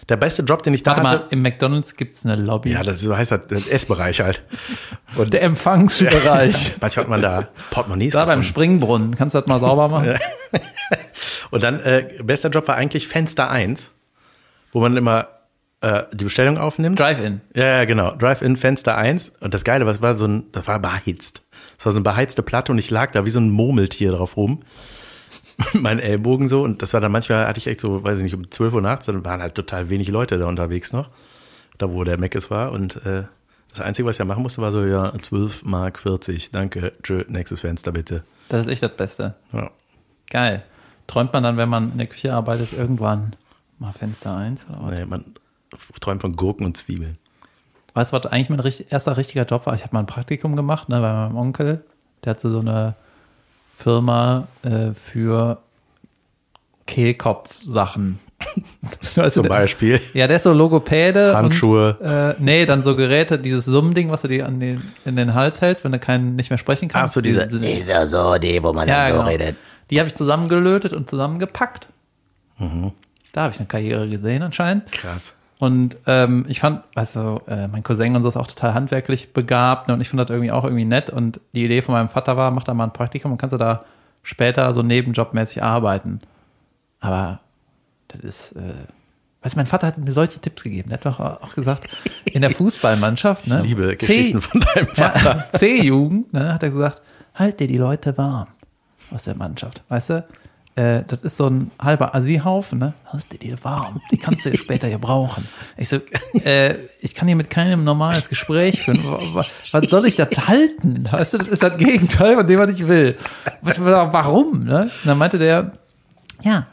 Der beste Job, den ich da Warte hatte. mal, im McDonalds gibt's eine Lobby. Ja, das so heißt das, der Essbereich halt. Und der Empfangsbereich. manchmal hat man da Portemonnaies. Da beim gefunden. Springbrunnen. Kannst du das mal sauber machen? Und dann, äh, bester Job war eigentlich Fenster 1, wo man immer äh, die Bestellung aufnimmt. Drive-In. Ja, ja, genau. Drive-In, Fenster 1. Und das Geile, was war so ein, das war beheizt. Das war so eine beheizte Platte und ich lag da wie so ein Murmeltier drauf rum. Meinen Ellbogen so. Und das war dann manchmal, hatte ich echt so, weiß ich nicht, um 12 Uhr nachts, dann waren halt total wenig Leute da unterwegs noch. Da, wo der Meckes war. Und äh, das Einzige, was ich ja machen musste, war so, ja, 12 Mark 40. Danke. Tschö, nächstes Fenster bitte. Das ist echt das Beste. Ja. Geil. Träumt man dann, wenn man in der Küche arbeitet, irgendwann mal Fenster 1 oder was? Nee, man träumt von Gurken und Zwiebeln. Weißt du, was eigentlich mein erster richtiger Job war? Ich habe mal ein Praktikum gemacht ne, bei meinem Onkel. Der hatte so eine Firma äh, für Kehlkopf-Sachen. Du, Zum Beispiel. Ja, der ist so Logopäde. Handschuhe. Und, äh, nee, dann so Geräte, dieses Summding, was du dir an den, in den Hals hältst, wenn du keinen nicht mehr sprechen kannst. Ach so, diese- Diese- Ist ja so die, wo man ja, so genau. redet. Die habe ich zusammengelötet und zusammengepackt. Mhm. Da habe ich eine Karriere gesehen anscheinend. Krass. Und ähm, ich fand, du, äh, mein Cousin und so ist auch total handwerklich begabt ne, und ich fand das irgendwie auch irgendwie nett. Und die Idee von meinem Vater war, mach da mal ein Praktikum und kannst du da später so nebenjobmäßig arbeiten. Aber das ist, äh, weißt du, mein Vater hat mir solche Tipps gegeben. Der hat doch auch gesagt, in der Fußballmannschaft, ne? Liebe C- Geschichten von deinem Vater. ja, C-Jugend, ne, hat er gesagt, halt dir die Leute warm aus der Mannschaft. Weißt du? Äh, das ist so ein halber Assi-Haufen, ne? Halt dir die warm. Die kannst du später hier brauchen. Ich so, äh, ich kann hier mit keinem normales Gespräch führen. Wa- wa- Was soll ich das halten? Weißt du, das ist das Gegenteil von dem, was ich will. Was- Warum? Ne? Und dann meinte der, ja,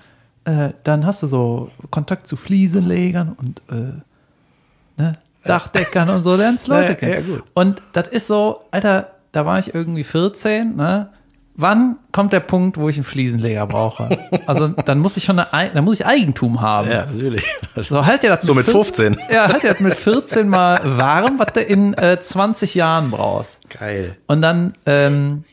äh, dann hast du so Kontakt zu Fliesenlegern und äh, ne, Dachdeckern und so, lernst Leute Ja, kennen. ja. Und das ist so, Alter, da war ich irgendwie 14, ne? Wann kommt der Punkt, wo ich einen Fliesenleger brauche? Also dann muss ich schon eine, Ei- dann muss ich Eigentum haben. Ja, natürlich. So halt dir das So mit fün- 15. Ja, halt dir das mit 14 mal warm, was du in äh, 20 Jahren brauchst. Geil. Und dann, ähm,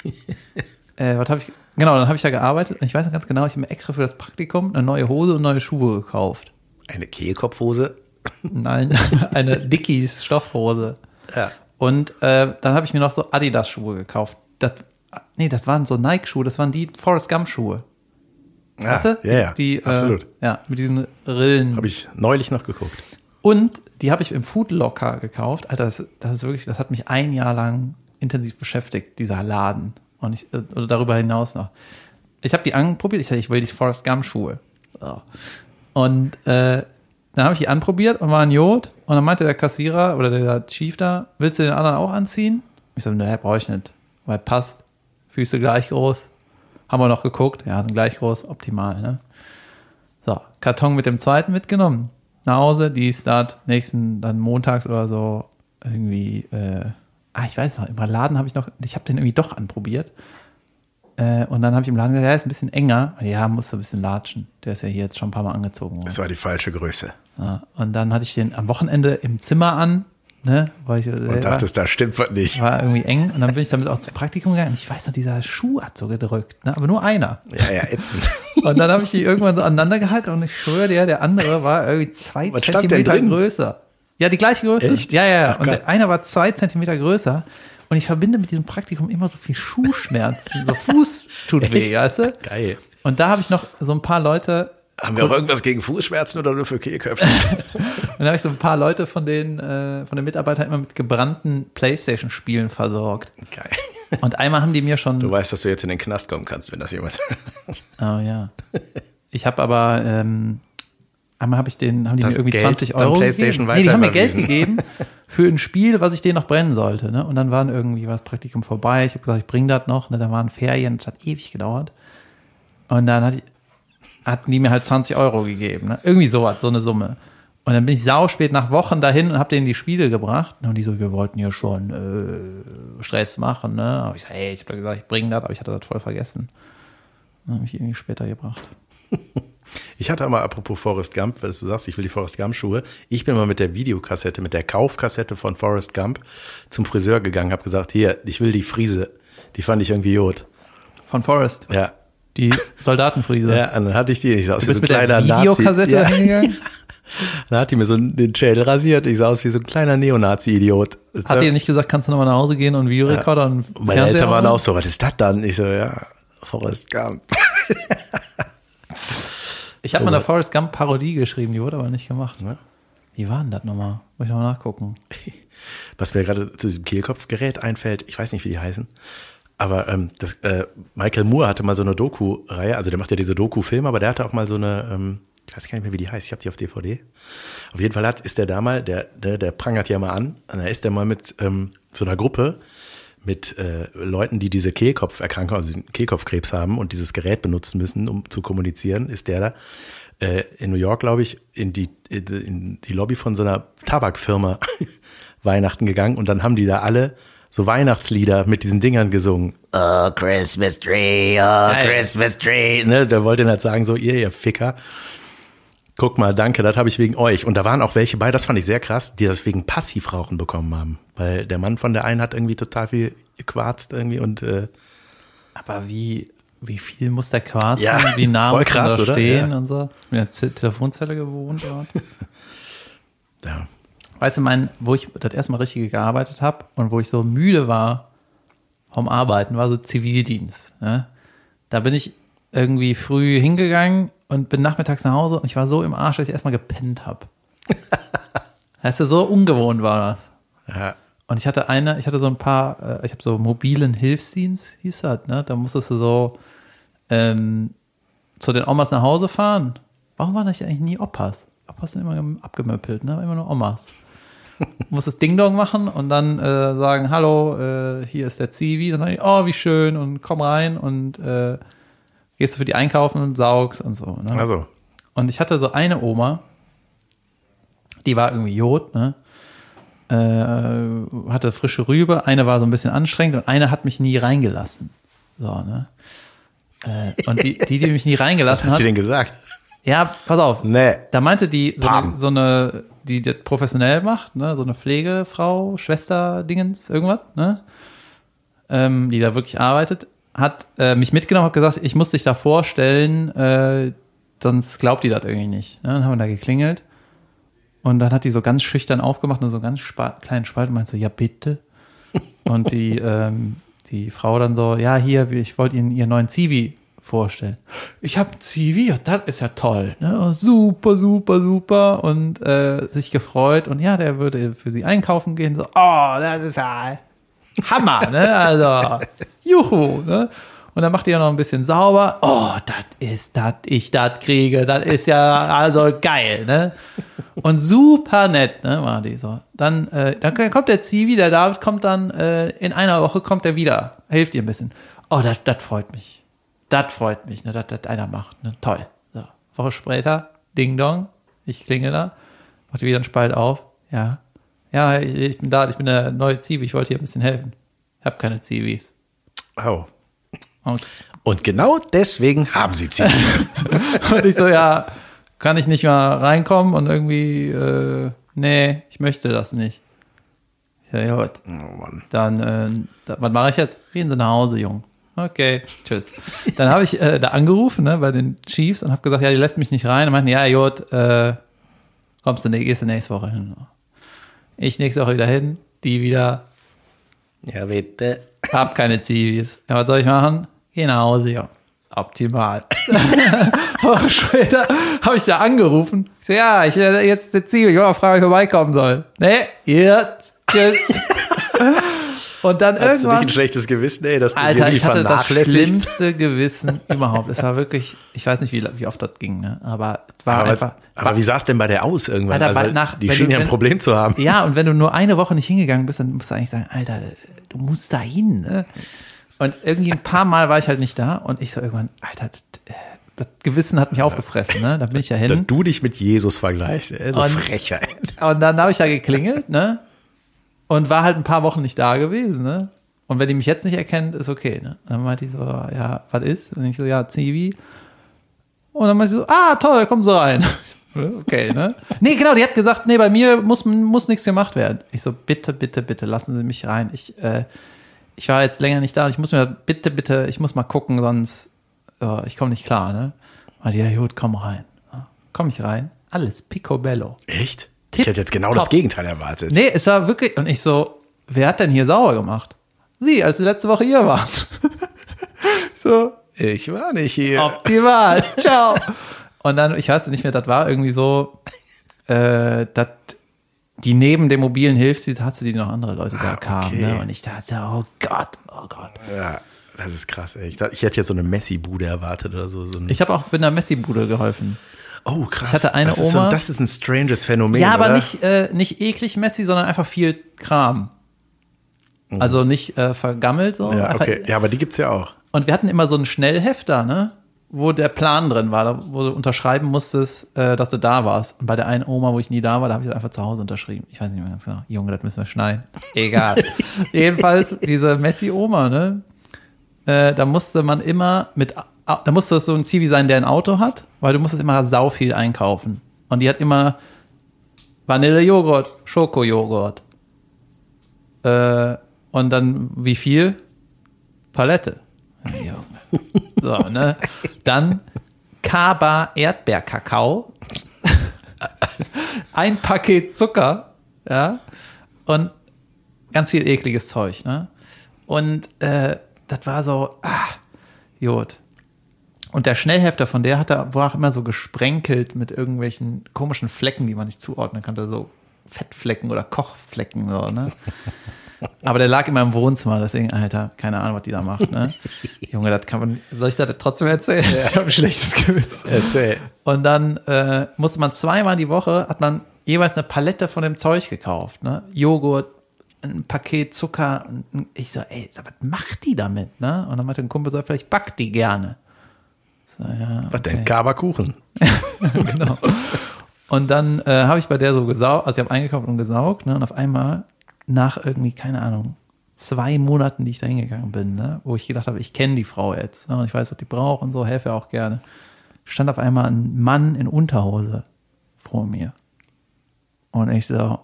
äh, was habe ich, genau, dann habe ich da gearbeitet und ich weiß noch ganz genau, ich habe mir extra für das Praktikum eine neue Hose und neue Schuhe gekauft. Eine Kehlkopfhose. Nein, eine Dickies Stoffhose. Ja. Und äh, dann habe ich mir noch so Adidas-Schuhe gekauft. Das, nee, das waren so Nike-Schuhe, das waren die Forrest Gump-Schuhe. Ah, weißt du? Ja, ja, die, äh, absolut. Äh, ja, mit diesen Rillen. Habe ich neulich noch geguckt. Und die habe ich im Food Locker gekauft. Alter, das, das ist wirklich, das hat mich ein Jahr lang intensiv beschäftigt, dieser Laden. Und ich, äh, oder darüber hinaus noch. Ich habe die anprobiert. Ich sagte, ich will die Forrest Gump Schuhe. Oh. Und äh, dann habe ich die anprobiert und war ein Jod. Und dann meinte der Kassierer oder der Chief da, willst du den anderen auch anziehen? Ich so, ne, brauche ich nicht. Weil passt. Füße gleich groß. Haben wir noch geguckt. Ja, gleich groß. Optimal, ne? So, Karton mit dem zweiten mitgenommen. Nach Hause, die Start nächsten, dann montags oder so irgendwie, äh, ah, ich weiß noch, im Laden habe ich noch, ich habe den irgendwie doch anprobiert. Äh, und dann habe ich im Laden gesagt, ja, ist ein bisschen enger. Ja, musst du ein bisschen latschen. Der ist ja hier jetzt schon ein paar Mal angezogen worden. Das war die falsche Größe. Ja, und dann hatte ich den am Wochenende im Zimmer an. Ne, weil ich, und äh, dachtest, da stimmt was nicht. War irgendwie eng. Und dann bin ich damit auch zum Praktikum gegangen. Und ich weiß noch, dieser Schuh hat so gedrückt. Ne? Aber nur einer. Ja, ja, ätzend. Und dann habe ich die irgendwann so aneinander gehalten. Und ich schwöre dir, der andere war irgendwie zwei was Zentimeter größer. Ja, die gleiche Größe. Echt? Ja, ja. Ach, und der einer war zwei Zentimeter größer. Und ich verbinde mit diesem Praktikum immer so viel Schuhschmerzen. so Fuß tut weh, weißt du? Geil. Und da habe ich noch so ein paar Leute. Haben wir auch irgendwas gegen Fußschmerzen oder nur für Kehlköpfe? und da habe ich so ein paar Leute von den, äh, von den Mitarbeitern immer mit gebrannten Playstation-Spielen versorgt. Geil. Und einmal haben die mir schon. Du weißt, dass du jetzt in den Knast kommen kannst, wenn das jemand. oh ja. Ich habe aber ähm, Einmal habe ich den, haben die das mir irgendwie Geld 20 Euro gegeben. Nee, die haben mir Geld gegeben für ein Spiel, was ich denen noch brennen sollte. Ne? Und dann waren irgendwie was Praktikum vorbei. Ich habe gesagt, ich bringe das noch. Ne? Da waren Ferien, das hat ewig gedauert. Und dann hat, hatten die mir halt 20 Euro gegeben. Ne? Irgendwie sowas, so eine Summe. Und dann bin ich sau spät nach Wochen dahin und habe denen die Spiele gebracht. Und die so, wir wollten ja schon äh, Stress machen. Ne? Aber ich so, hey, ich habe gesagt, ich bringe das, aber ich hatte das voll vergessen. Dann habe ich irgendwie später gebracht. Ich hatte mal, apropos Forrest Gump, weil du sagst, ich will die Forrest Gump Schuhe. Ich bin mal mit der Videokassette, mit der Kaufkassette von Forrest Gump zum Friseur gegangen, habe gesagt, hier, ich will die Friese. Die fand ich irgendwie jod. Von Forrest? Ja. Die Soldatenfriese? ja, und dann hatte ich die. Ich sah aus du wie so ein mit der Videokassette ja. hingegangen? Dann hat die mir so den Schädel rasiert. Ich sah aus wie so ein kleiner Neonazi-Idiot. Hat die nicht gesagt, kannst du nochmal nach Hause gehen und Videorekorder ja. und Meine Eltern waren auch so, was ist das dann? Ich so, ja, Forrest Gump. Ich habe mal eine Forrest Gump Parodie geschrieben, die wurde aber nicht gemacht. Ne? Wie war denn das nochmal? Muss ich mal nachgucken. Was mir gerade zu diesem Kehlkopfgerät einfällt, ich weiß nicht, wie die heißen, aber ähm, das, äh, Michael Moore hatte mal so eine Doku-Reihe, also der macht ja diese Doku-Filme, aber der hatte auch mal so eine, ähm, ich weiß gar nicht mehr, wie die heißt, ich habe die auf DVD. Auf jeden Fall hat, ist der da mal, der, der, der prangert ja mal an, da ist der mal mit ähm, so einer Gruppe mit äh, Leuten, die diese Kehlkopferkrankung, also Kehlkopfkrebs haben und dieses Gerät benutzen müssen, um zu kommunizieren, ist der da äh, in New York, glaube ich, in die, in die Lobby von so einer Tabakfirma Weihnachten gegangen und dann haben die da alle so Weihnachtslieder mit diesen Dingern gesungen. Oh, Christmas Tree, oh, Christmas Tree. Ne, der wollte dann halt sagen, so, ihr, ihr Ficker guck mal, danke, das habe ich wegen euch. Und da waren auch welche bei, das fand ich sehr krass, die das wegen Passivrauchen bekommen haben. Weil der Mann von der einen hat irgendwie total viel gequarzt irgendwie und äh, Aber wie, wie viel muss der quarzen? Ja, wie nah muss krass, da stehen ja. und so? In der Telefonzelle gewohnt dort. ja. Weißt du, mein, wo ich das erstmal richtig gearbeitet habe und wo ich so müde war vom Arbeiten, war so Zivildienst. Ne? Da bin ich irgendwie früh hingegangen und bin nachmittags nach Hause und ich war so im Arsch, dass ich erstmal gepennt habe. weißt du, so ungewohnt war das. Ja. Und ich hatte eine, ich hatte so ein paar, äh, ich habe so mobilen Hilfsdienst, hieß das, ne? Da musstest du so ähm, zu den Omas nach Hause fahren. Warum waren das eigentlich nie Opas? Opas sind immer abgemöppelt, ne? Immer nur Omas. Muss das Ding Dong machen und dann äh, sagen, hallo, äh, hier ist der Zivi. Dann sagen die, oh, wie schön und komm rein und äh, gehst du für die einkaufen und saugst und so. Ne? Also. Und ich hatte so eine Oma, die war irgendwie Jod, ne? Äh, hatte frische Rübe, eine war so ein bisschen anstrengend und eine hat mich nie reingelassen. So, ne? Äh, und die, die, die mich nie reingelassen Was hat. Was hast du denn gesagt? Ja, pass auf. Nee. Da meinte die, so eine, so eine, die das professionell macht, ne, so eine Pflegefrau, Schwester, Dingens, irgendwas, ne? Ähm, die da wirklich arbeitet hat äh, mich mitgenommen, hat gesagt, ich muss dich da vorstellen, äh, sonst glaubt die das irgendwie nicht. Ne? Dann haben wir da geklingelt und dann hat die so ganz schüchtern aufgemacht und so ganz spa kleinen Spalt und meinte so, ja bitte. und die, ähm, die Frau dann so, ja hier, ich wollte Ihnen Ihren neuen Zivi vorstellen? Ich habe ein CV, das ist ja toll. Ne? Oh, super, super, super. Und äh, sich gefreut. Und ja, der würde für sie einkaufen gehen. So, oh, das ist ja Hammer. ne? Also, juhu. Ne? Und dann macht ihr noch ein bisschen sauber. Oh, das ist, das ich das kriege. Das ist ja also geil, ne? Und super nett, ne, war die so. Dann, äh, dann kommt der Zivi, der David kommt dann, äh, in einer Woche kommt er wieder. Hilft ihr ein bisschen. Oh, das, das freut mich. Das freut mich, ne, dass das einer macht. Ne? Toll. So. Woche später, Ding Dong, ich klinge da, macht wieder einen Spalt auf. Ja. Ja, ich, ich bin da, ich bin der neue Zivi, ich wollte hier ein bisschen helfen. Ich habe keine Zivis. Oh. Und, und genau deswegen haben sie Zivis. und ich so, ja, kann ich nicht mal reinkommen und irgendwie, äh, nee, ich möchte das nicht. Ich so, ja, gut. Oh Dann, äh, da, was mache ich jetzt? Reden Sie nach Hause, Jung. Okay, tschüss. Dann habe ich äh, da angerufen ne, bei den Chiefs und habe gesagt, ja, die lässt mich nicht rein. Und meinten, ja, Jod, äh, kommst du, gehst du nächste Woche hin. Ich nächste Woche wieder hin, die wieder. Ja, bitte. Hab keine Zivis. Ja, was soll ich machen? Geh nach Hause, ja. Optimal. Woche später habe ich da angerufen. Ich so, ja, ich will jetzt der Zivi. Ich wollte mal fragen, ob ich vorbeikommen soll. Nee, jetzt. Tschüss. Und dann Hast irgendwann. Du nicht ein schlechtes Gewissen, ey, dass du Alter, ich hatte das schlimmste Gewissen überhaupt. Es war wirklich, ich weiß nicht, wie, wie oft das ging, ne? aber es war aber, einfach. Aber wie sah es denn bei der aus irgendwann? Alter, also, nach, die schien ja ein Problem zu haben. Ja, und wenn du nur eine Woche nicht hingegangen bist, dann musst du eigentlich sagen, Alter, du musst da hin. Ne? Und irgendwie ein paar Mal war ich halt nicht da und ich so irgendwann, Alter, das Gewissen hat mich aufgefressen, ne? Da bin ich ja hin. Dass du dich mit Jesus vergleichst, ey, so und, Frechheit. Und dann habe ich da geklingelt, ne? Und war halt ein paar Wochen nicht da gewesen, ne? Und wenn die mich jetzt nicht erkennt, ist okay, ne? Dann meinte ich so, ja, was ist? Und ich so, ja, Zivi. Und dann meinte ich so, ah, toll, kommen Sie rein. okay, ne? Nee, genau, die hat gesagt, nee, bei mir muss, muss nichts gemacht werden. Ich so, bitte, bitte, bitte, lassen Sie mich rein. Ich, äh, ich war jetzt länger nicht da ich muss mir, bitte, bitte, ich muss mal gucken, sonst, oh, ich komme nicht klar, ne? Meinte, ja, gut, komm rein. Komm ich rein, alles picobello. Echt? Tipp, ich hätte jetzt genau top. das Gegenteil erwartet. Nee, es war wirklich, und ich so, wer hat denn hier sauer gemacht? Sie, als Sie letzte Woche hier wart. so. Ich war nicht hier. Optimal. Ciao. Und dann, ich weiß nicht mehr, das war irgendwie so, äh, dass die neben dem mobilen Hilfs, hatte die noch andere Leute da ah, kamen. Okay. Ne? Und ich dachte, oh Gott, oh Gott. Ja, das ist krass. Ey. Ich, dachte, ich hätte jetzt so eine Messi-Bude erwartet oder so. so ich habe auch mit einer Messi-Bude geholfen. Oh, krass. Ich hatte eine das Oma. Ist so, das ist ein stranges Phänomen. Ja, aber oder? nicht, äh, nicht eklig Messi, sondern einfach viel Kram. Mhm. Also nicht äh, vergammelt so. Ja, okay. ja, aber die gibt's ja auch. Und wir hatten immer so einen Schnellhefter, ne? Wo der Plan drin war, wo du unterschreiben musstest, äh, dass du da warst. Und bei der einen Oma, wo ich nie da war, da habe ich das einfach zu Hause unterschrieben. Ich weiß nicht mehr ganz genau. Junge, das müssen wir schneiden. Egal. Jedenfalls, diese Messi-Oma, ne? Äh, da musste man immer mit da musste das so ein Zivi sein, der ein Auto hat, weil du musstest immer sau viel einkaufen. Und die hat immer Vanillejoghurt, Schokojoghurt. Äh, und dann wie viel? Palette. so, ne? Dann Kaba Erdbeerkakao. ein Paket Zucker, ja. Und ganz viel ekliges Zeug, ne? Und äh, das war so, ah, Jod. Und der Schnellhefter von der hat da, war auch immer so gesprenkelt mit irgendwelchen komischen Flecken, die man nicht zuordnen konnte, so Fettflecken oder Kochflecken, so, ne? Aber der lag immer im Wohnzimmer, deswegen, Alter, keine Ahnung, was die da macht, ne? Junge, das kann man, soll ich das trotzdem erzählen? Ja. Ich habe ein schlechtes Gewissen. Erzähl. Und dann äh, musste man zweimal die Woche, hat man jeweils eine Palette von dem Zeug gekauft, ne? Joghurt, ein Paket Zucker. Und ich so, ey, was macht die damit, ne? Und dann meinte ein Kumpel so, vielleicht backt die gerne. Ja, Was denn? Kaberkuchen. genau. Und dann äh, habe ich bei der so gesaugt, also ich habe eingekauft und gesaugt, ne, und auf einmal nach irgendwie, keine Ahnung, zwei Monaten, die ich da hingegangen bin, ne, wo ich gedacht habe, ich kenne die Frau jetzt ne, und ich weiß, was die braucht und so, helfe auch gerne, stand auf einmal ein Mann in Unterhose vor mir. Und ich so,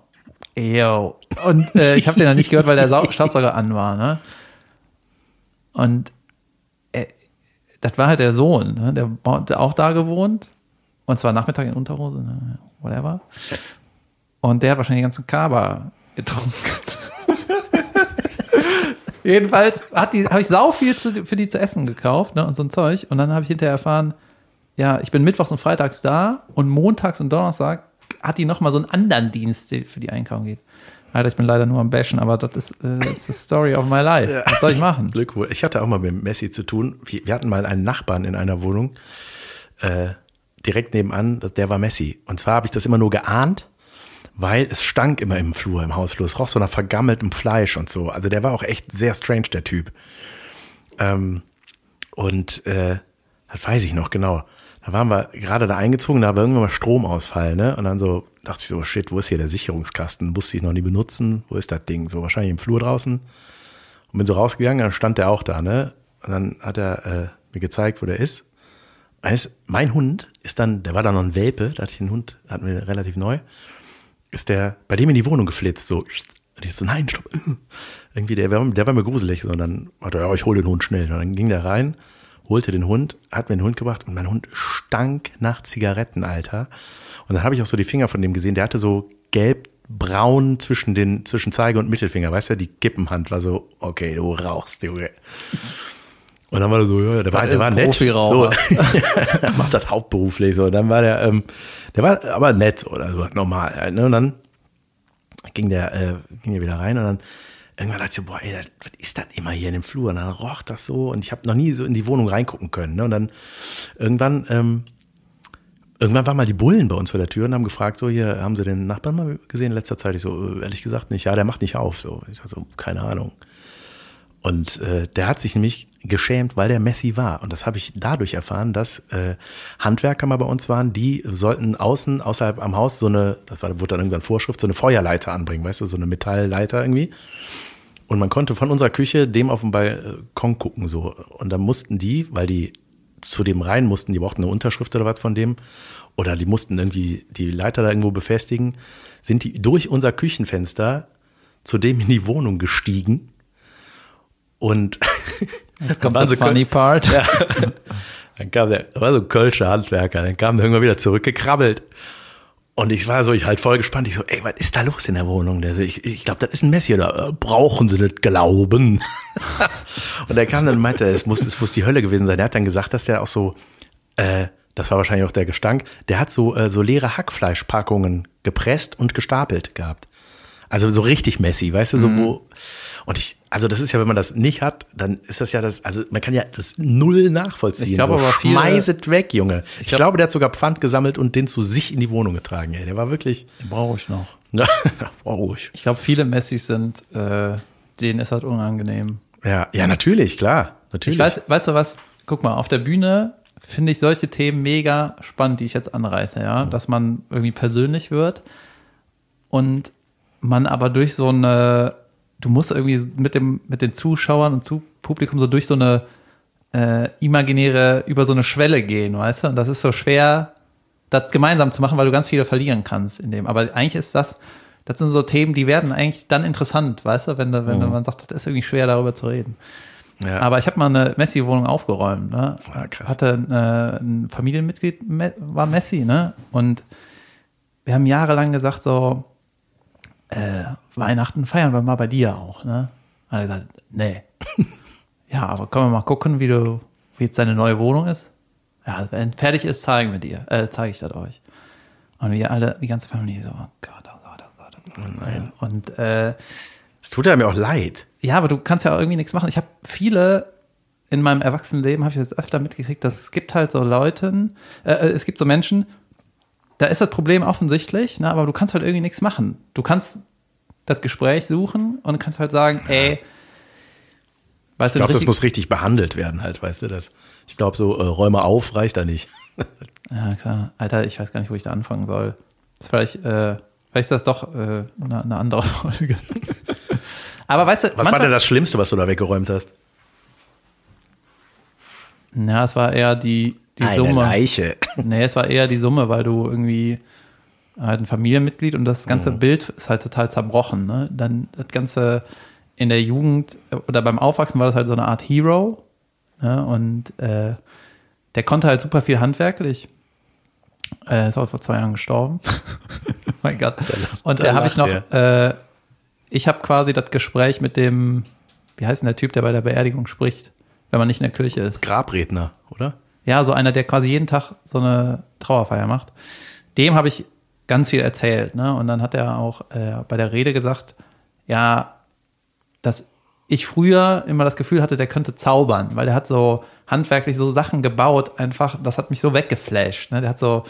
yo. Und äh, ich habe den dann nicht gehört, weil der Staubsauger an war, ne? Und das war halt der Sohn, ne? der hat auch da gewohnt. Und zwar Nachmittag in Unterhose, ne? whatever. Und der hat wahrscheinlich den ganzen Kaba getrunken. Jedenfalls habe ich sau viel zu, für die zu essen gekauft ne, und so ein Zeug. Und dann habe ich hinterher erfahren, ja, ich bin mittwochs und freitags da und montags und Donnerstag hat die nochmal so einen anderen Dienst, der für die einkaufen geht. Alter, ich bin leider nur am Bashen, aber das ist äh, the story of my life. Ja. Was soll ich machen? Glückwunsch. Ich hatte auch mal mit Messi zu tun. Wir hatten mal einen Nachbarn in einer Wohnung, äh, direkt nebenan, der war Messi. Und zwar habe ich das immer nur geahnt, weil es stank immer im Flur, im Hausflur. Es roch so nach vergammeltem Fleisch und so. Also der war auch echt sehr strange, der Typ. Ähm, und äh, das weiß ich noch genau. Da waren wir gerade da eingezogen, da war irgendwann mal Stromausfall, ne? Und dann so dachte ich so, shit, wo ist hier der Sicherungskasten? Musste ich noch nie benutzen. Wo ist das Ding? So wahrscheinlich im Flur draußen. Und bin so rausgegangen, dann stand der auch da, ne? Und dann hat er äh, mir gezeigt, wo der ist. Weißt, mein Hund ist dann, der war dann noch ein Welpe, da hatte ich einen Hund, hatten wir relativ neu, ist der bei dem in die Wohnung geflitzt, so. Und ich so, nein, stopp. Irgendwie, der, der war mir gruselig. So, und dann hat er, ja, ich hole den Hund schnell. Und dann ging der rein holte den Hund, hat mir den Hund gebracht und mein Hund stank nach Zigaretten, Alter. Und dann habe ich auch so die Finger von dem gesehen, der hatte so gelb-braun zwischen den, zwischen Zeige und Mittelfinger, weißt du, die Kippenhand war so, okay, du rauchst, Junge. Und dann war er so, ja, der war, der war nett. So, er macht das hauptberuflich so. Und dann war der, ähm, der war aber nett oder so, normal halt, ne? Und dann ging der, äh, ging der wieder rein und dann irgendwann dachte ich so, boah, ey, was ist das immer hier in dem Flur? Und dann roch das so und ich habe noch nie so in die Wohnung reingucken können. Ne? Und dann irgendwann, ähm, irgendwann waren mal die Bullen bei uns vor der Tür und haben gefragt, so hier, haben sie den Nachbarn mal gesehen in letzter Zeit? Ich so, äh, ehrlich gesagt nicht, ja, der macht nicht auf. So, ich sag so, keine Ahnung. Und äh, der hat sich nämlich geschämt, weil der Messi war. Und das habe ich dadurch erfahren, dass äh, Handwerker mal bei uns waren, die sollten außen, außerhalb am Haus, so eine, das war, wurde dann irgendwann Vorschrift, so eine Feuerleiter anbringen, weißt du, so eine Metallleiter irgendwie. Und man konnte von unserer Küche dem auf den Balkon gucken, so. Und dann mussten die, weil die zu dem rein mussten, die brauchten eine Unterschrift oder was von dem, oder die mussten irgendwie die Leiter da irgendwo befestigen, sind die durch unser Küchenfenster zu dem in die Wohnung gestiegen. Und jetzt kommt der so funny part. Ja. Dann kam der, war so ein Kölscher Handwerker, dann kam der irgendwann wieder zurückgekrabbelt und ich war so, ich halt voll gespannt. Ich so, ey, was ist da los in der Wohnung? Der so, ich, ich glaube, das ist ein Messi oder äh, brauchen Sie das glauben? und er kam dann und meinte, es muss, es muss die Hölle gewesen sein. Er hat dann gesagt, dass der auch so, äh, das war wahrscheinlich auch der Gestank, der hat so, äh, so leere Hackfleischpackungen gepresst und gestapelt gehabt. Also so richtig Messi, weißt du, so mhm. wo. Und ich, also das ist ja, wenn man das nicht hat, dann ist das ja das, also man kann ja das null nachvollziehen. Ich glaube so, aber viel, Schmeißet weg, Junge. Ich, ich glaub, glaube, der hat sogar Pfand gesammelt und den zu sich in die Wohnung getragen. Ey. Der war wirklich. Den brauche ich noch. brauche ich. Ich glaube, viele Messis sind, äh, denen ist das unangenehm. Ja, ja, natürlich, klar. Natürlich. Ich weiß, weißt du was? Guck mal, auf der Bühne finde ich solche Themen mega spannend, die ich jetzt anreiße, ja, mhm. dass man irgendwie persönlich wird und man aber durch so eine du musst irgendwie mit dem, mit den Zuschauern und zu Publikum so durch so eine äh, imaginäre, über so eine Schwelle gehen, weißt du? Und das ist so schwer, das gemeinsam zu machen, weil du ganz viele verlieren kannst in dem. Aber eigentlich ist das, das sind so Themen, die werden eigentlich dann interessant, weißt du, wenn, du, wenn mhm. man sagt, das ist irgendwie schwer, darüber zu reden. Ja. Aber ich habe mal eine Messi-Wohnung aufgeräumt. Ne? Ja, ah, krass. Hatte äh, ein Familienmitglied, war Messi, ne? Und wir haben jahrelang gesagt, so, äh, Weihnachten feiern wir mal bei dir auch, ne? Und er gesagt, nee. ja, aber können wir mal gucken, wie du, wie jetzt deine neue Wohnung ist? Ja, wenn fertig ist, zeigen wir dir, äh, zeige ich das euch. Und wir alle, die ganze Familie so, oh Gott, oh Gott, oh Gott. Oh, Gott. oh nein. Und äh, es tut ja mir auch leid. Ja, aber du kannst ja auch irgendwie nichts machen. Ich habe viele in meinem Erwachsenenleben habe ich jetzt öfter mitgekriegt, dass es gibt halt so Leute, äh, äh, es gibt so Menschen, da ist das Problem offensichtlich, ne, aber du kannst halt irgendwie nichts machen. Du kannst das Gespräch suchen und kannst halt sagen, ey, weißt ich glaube, das muss richtig behandelt werden halt, weißt du das? Ich glaube, so äh, Räume auf reicht da nicht. ja, klar. Alter, ich weiß gar nicht, wo ich da anfangen soll. Das ist vielleicht, äh, vielleicht ist das doch äh, eine, eine andere Folge. aber weißt du, was war denn das Schlimmste, was du da weggeräumt hast? Ja, es war eher die, die Eine Summe. Leiche. Nee, es war eher die Summe, weil du irgendwie halt ein Familienmitglied und das ganze mhm. Bild ist halt total zerbrochen. Ne? Dann das Ganze in der Jugend oder beim Aufwachsen war das halt so eine Art Hero. Ne? Und äh, der konnte halt super viel handwerklich. Äh, ist auch vor zwei Jahren gestorben. mein Gott. Und da habe ich noch, äh, ich habe quasi das Gespräch mit dem wie heißt denn der Typ, der bei der Beerdigung spricht, wenn man nicht in der Kirche ist? Grabredner? Ja, so einer, der quasi jeden Tag so eine Trauerfeier macht. Dem habe ich ganz viel erzählt. Ne? Und dann hat er auch äh, bei der Rede gesagt, ja, dass ich früher immer das Gefühl hatte, der könnte zaubern, weil der hat so handwerklich so Sachen gebaut, einfach, das hat mich so weggeflasht. Ne? Der hat so,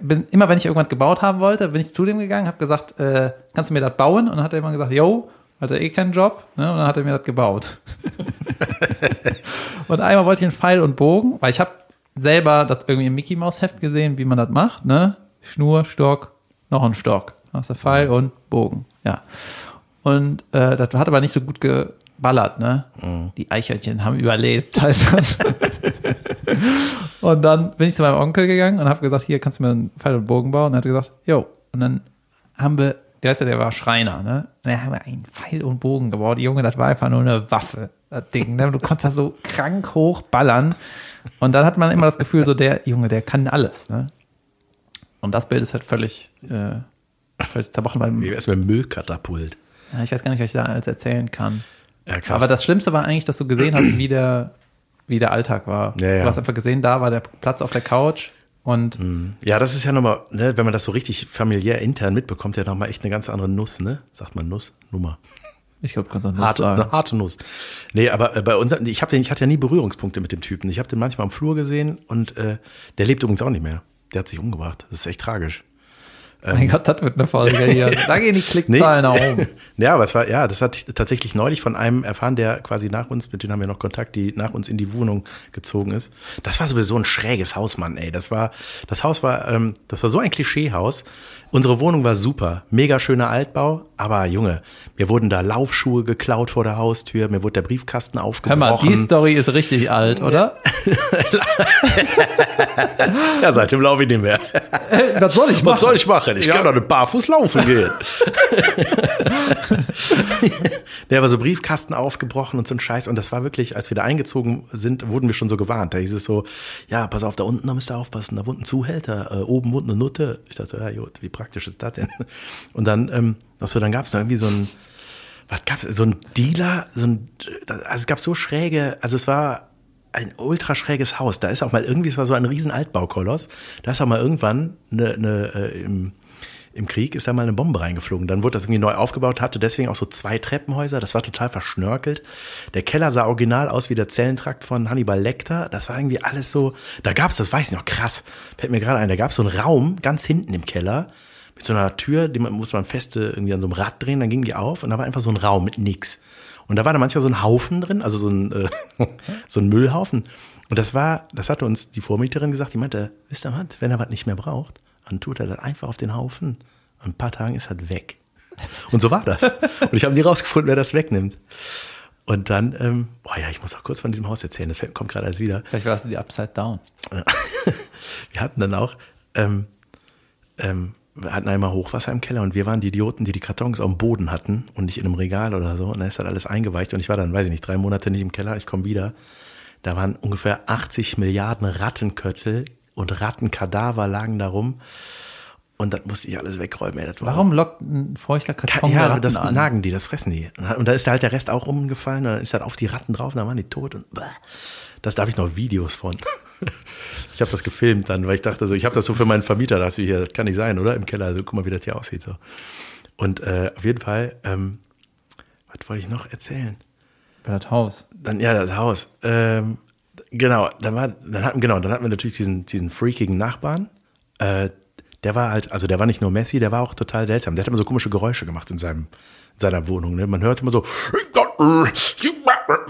bin, immer wenn ich irgendwas gebaut haben wollte, bin ich zu dem gegangen, habe gesagt, äh, kannst du mir das bauen? Und dann hat er immer gesagt, yo, hat er eh keinen Job, ne? und dann hat er mir das gebaut. und einmal wollte ich einen Pfeil und Bogen, weil ich habe selber das irgendwie im Mickey Maus Heft gesehen, wie man das macht, ne? Schnur, Stock, noch ein Stock. Hast du Pfeil und Bogen, ja. Und äh, das hat aber nicht so gut geballert, ne? Mhm. Die Eichhörnchen haben überlebt, heißt das. und dann bin ich zu meinem Onkel gegangen und habe gesagt, hier kannst du mir einen Pfeil und Bogen bauen. Und er hat gesagt, jo. Und dann haben wir, der ist ja, der war Schreiner, ne? Und dann haben wir einen Pfeil und Bogen gebaut. Die Junge, das war einfach nur eine Waffe, das Ding, ne? Du konntest da so krank hoch ballern. Und dann hat man immer das Gefühl, so der Junge, der kann alles, ne? Und das Bild ist halt völlig, äh, völlig zerbrochen. Weil, Wie wär's mit Müllkatapult? Ja, ich weiß gar nicht, was ich da alles erzählen kann. Ja. Aber das Schlimmste war eigentlich, dass du gesehen hast, wie der, wie der Alltag war. Ja, ja. Du hast einfach gesehen, da war der Platz auf der Couch und. Mhm. Ja, das ist ja nochmal, ne, wenn man das so richtig familiär intern mitbekommt, ja nochmal echt eine ganz andere Nuss, ne? Sagt man Nuss? Nummer. Ich glaube, auch Nuss harte, sagen. Eine harte Nuss. Nee, aber äh, bei uns, ich, hab den, ich hatte ja nie Berührungspunkte mit dem Typen. Ich habe den manchmal am Flur gesehen und äh, der lebt übrigens auch nicht mehr. Der hat sich umgebracht. Das ist echt tragisch. Mein ähm, Gott, das wird eine Folge hier. Da gehen die Klickzahlen nach oben. Ja, aber es war, ja, das hat ich tatsächlich neulich von einem erfahren, der quasi nach uns, mit dem haben wir noch Kontakt, die nach uns in die Wohnung gezogen ist. Das war sowieso ein schräges Haus, Mann, ey. Das war, das Haus war, ähm, das war so ein Klischeehaus. Unsere Wohnung war super, mega schöner Altbau, aber Junge, mir wurden da Laufschuhe geklaut vor der Haustür, mir wurde der Briefkasten aufgebrochen. Hör mal, die Story ist richtig alt, oder? ja, seitdem laufe ich nicht mehr. Äh, was soll ich machen? Was soll ich machen? Ich ja. kann doch nicht barfuß laufen gehen. der war so Briefkasten aufgebrochen und so ein Scheiß. Und das war wirklich, als wir da eingezogen sind, wurden wir schon so gewarnt. Da hieß es so, ja, pass auf, da unten, da müsst ihr aufpassen, da wohnt ein Zuhälter, äh, oben wohnt eine Nutte. Ich dachte, ja gut, wie praktisch ist das denn? Und dann, ähm, so, dann gab es noch irgendwie so ein, was gab's, so ein Dealer, so ein, also es gab so schräge, also es war ein ultra schräges Haus. Da ist auch mal irgendwie, es war so ein riesen Altbaukoloss. Da ist auch mal irgendwann eine, eine äh, im, im Krieg ist da mal eine Bombe reingeflogen. Dann wurde das irgendwie neu aufgebaut, hatte deswegen auch so zwei Treppenhäuser. Das war total verschnörkelt. Der Keller sah original aus wie der Zellentrakt von Hannibal Lecter. Das war irgendwie alles so. Da gab's, das weiß ich noch, krass. Fällt mir gerade ein, da gab's so einen Raum ganz hinten im Keller mit so einer Tür, die man, musste man feste irgendwie an so einem Rad drehen, dann ging die auf und da war einfach so ein Raum mit nix. Und da war da manchmal so ein Haufen drin, also so ein, äh, so ein Müllhaufen. Und das war, das hatte uns die Vormieterin gesagt, die meinte, wisst ihr was, wenn er was nicht mehr braucht, dann tut er das einfach auf den Haufen. Und ein paar Tagen ist das weg. Und so war das. Und ich habe nie rausgefunden, wer das wegnimmt. Und dann, ähm, boah ja, ich muss auch kurz von diesem Haus erzählen, das kommt gerade alles wieder. Vielleicht warst du die Upside Down. wir hatten dann auch, ähm, ähm, hatten einmal Hochwasser im Keller und wir waren die Idioten, die die Kartons auf dem Boden hatten und nicht in einem Regal oder so. Und dann ist dann alles eingeweicht und ich war dann, weiß ich nicht, drei Monate nicht im Keller, ich komme wieder. Da waren ungefähr 80 Milliarden Rattenköttel und Rattenkadaver lagen da rum. Und das musste ich alles wegräumen. Ey, Warum lockt ein feuchter Karton Ja, Ratten das an? nagen die, das fressen die. Und da ist halt der Rest auch umgefallen. Und dann ist halt auf die Ratten drauf, und dann waren die tot. Und das da habe ich noch Videos von. ich habe das gefilmt dann, weil ich dachte so, ich habe das so für meinen Vermieter, das hier, das kann nicht sein, oder? Im Keller, also guck mal, wie das hier aussieht. So. Und äh, auf jeden Fall, ähm, was wollte ich noch erzählen? Bei das Haus. Dann, ja, das Haus. Ähm, genau, dann war, dann hatten, genau, dann hatten wir natürlich diesen, diesen freakigen Nachbarn. Äh, der war halt, also der war nicht nur Messi, der war auch total seltsam. Der hat immer so komische Geräusche gemacht in seinem, in seiner Wohnung. Ne? Man hört immer so,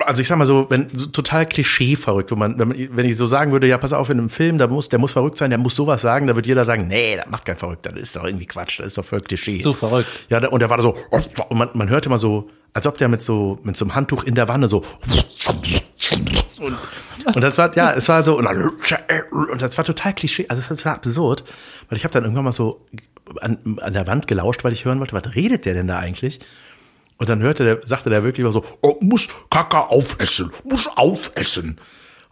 also ich sag mal so, wenn so total Klischee verrückt, wo man, wenn ich so sagen würde, ja, pass auf, in einem Film, da muss, der muss verrückt sein, der muss sowas sagen, da wird jeder sagen, nee, das macht kein Verrückter, das ist doch irgendwie Quatsch, das ist doch voll Klischee. So verrückt. Ja, und der war da so, und man, man hört immer so, als ob der mit so, mit so einem Handtuch in der Wanne so, und, und das war, ja, es war so, und, dann, und das war total Klischee, also es war total absurd, weil ich habe dann irgendwann mal so an, an der Wand gelauscht, weil ich hören wollte, was redet der denn da eigentlich? Und dann hörte der, sagte der wirklich mal so, oh, muss Kaka aufessen, muss aufessen.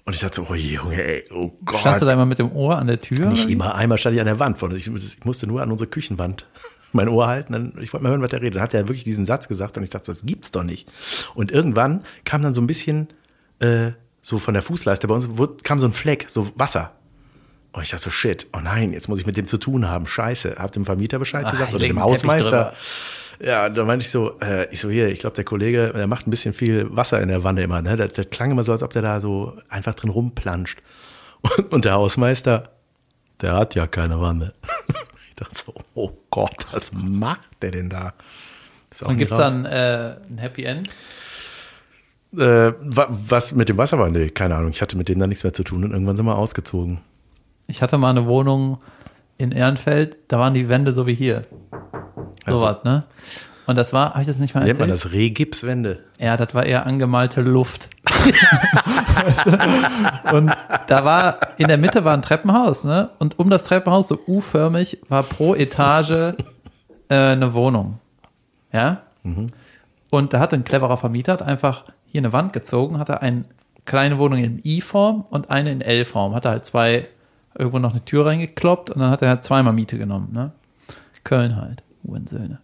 Und ich dachte so, oh Junge, ey, oh Gott. Standst du da immer mit dem Ohr an der Tür? Nicht immer, einmal stand ich an der Wand. Ich, ich musste nur an unsere Küchenwand. mein Ohr halten. Dann, ich wollte mal hören, was der redet. Dann hat er wirklich diesen Satz gesagt und ich dachte, das gibt's doch nicht. Und irgendwann kam dann so ein bisschen äh, so von der Fußleiste bei uns kam so ein Fleck, so Wasser. Und ich dachte so, shit, oh nein, jetzt muss ich mit dem zu tun haben. Scheiße. Hab dem Vermieter Bescheid Ach, gesagt oder dem Hausmeister. Ja, da meinte ich so, äh, ich so hier, ich glaube, der Kollege, der macht ein bisschen viel Wasser in der Wanne immer. Ne? Das, das klang immer so, als ob der da so einfach drin rumplanscht. Und, und der Hausmeister, der hat ja keine Wanne. ich dachte so, oh Gott, was macht der denn da? Und gibt es dann äh, ein Happy End? Äh, was mit dem Wasser war? Nee, keine Ahnung. Ich hatte mit dem dann nichts mehr zu tun und irgendwann sind wir ausgezogen. Ich hatte mal eine Wohnung in Ehrenfeld, da waren die Wände so wie hier. Also, so was, ne? Und das war, habe ich das nicht mal erzählt? Nennt man das Rehgipswände? Ja, das war eher angemalte Luft. und da war, in der Mitte war ein Treppenhaus, ne? Und um das Treppenhaus, so U-förmig, war pro Etage äh, eine Wohnung. Ja? Mhm. Und da hatte ein cleverer Vermieter hat einfach hier eine Wand gezogen, hatte eine kleine Wohnung in I-Form und eine in L-Form. Hatte halt zwei, irgendwo noch eine Tür reingekloppt und dann hat er halt zweimal Miete genommen, ne? Köln halt, Uhrensöhne.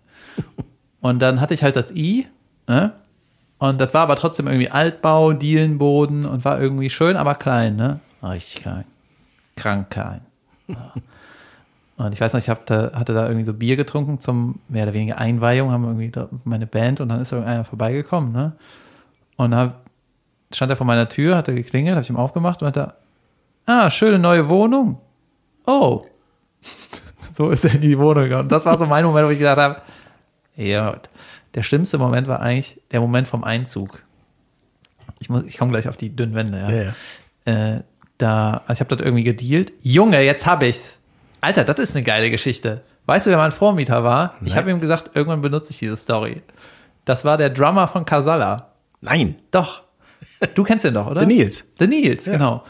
Und dann hatte ich halt das I, ne? Und das war aber trotzdem irgendwie Altbau, Dielenboden und war irgendwie schön, aber klein, ne? Richtig klein. Krank klein. Ja. Und ich weiß noch, ich hab da, hatte da irgendwie so Bier getrunken zum mehr oder weniger Einweihung, haben irgendwie meine Band und dann ist irgendeiner vorbeigekommen, ne? Und dann stand er vor meiner Tür, hatte geklingelt, habe ich ihm aufgemacht und meinte, ah, schöne neue Wohnung. Oh. so ist er in die Wohnung gegangen. Das war so mein Moment, wo ich gedacht habe, ja, der schlimmste Moment war eigentlich der Moment vom Einzug. Ich, ich komme gleich auf die dünnen Wände, ja. ja, ja. Äh, da, also ich habe dort irgendwie gedealt. Junge, jetzt habe ich's. Alter, das ist eine geile Geschichte. Weißt du, wer mein Vormieter war? Nein. Ich habe ihm gesagt, irgendwann benutze ich diese Story. Das war der Drummer von Casalla. Nein. Doch. Du kennst ihn doch, oder? Der Nils. Der Nils, ja. genau.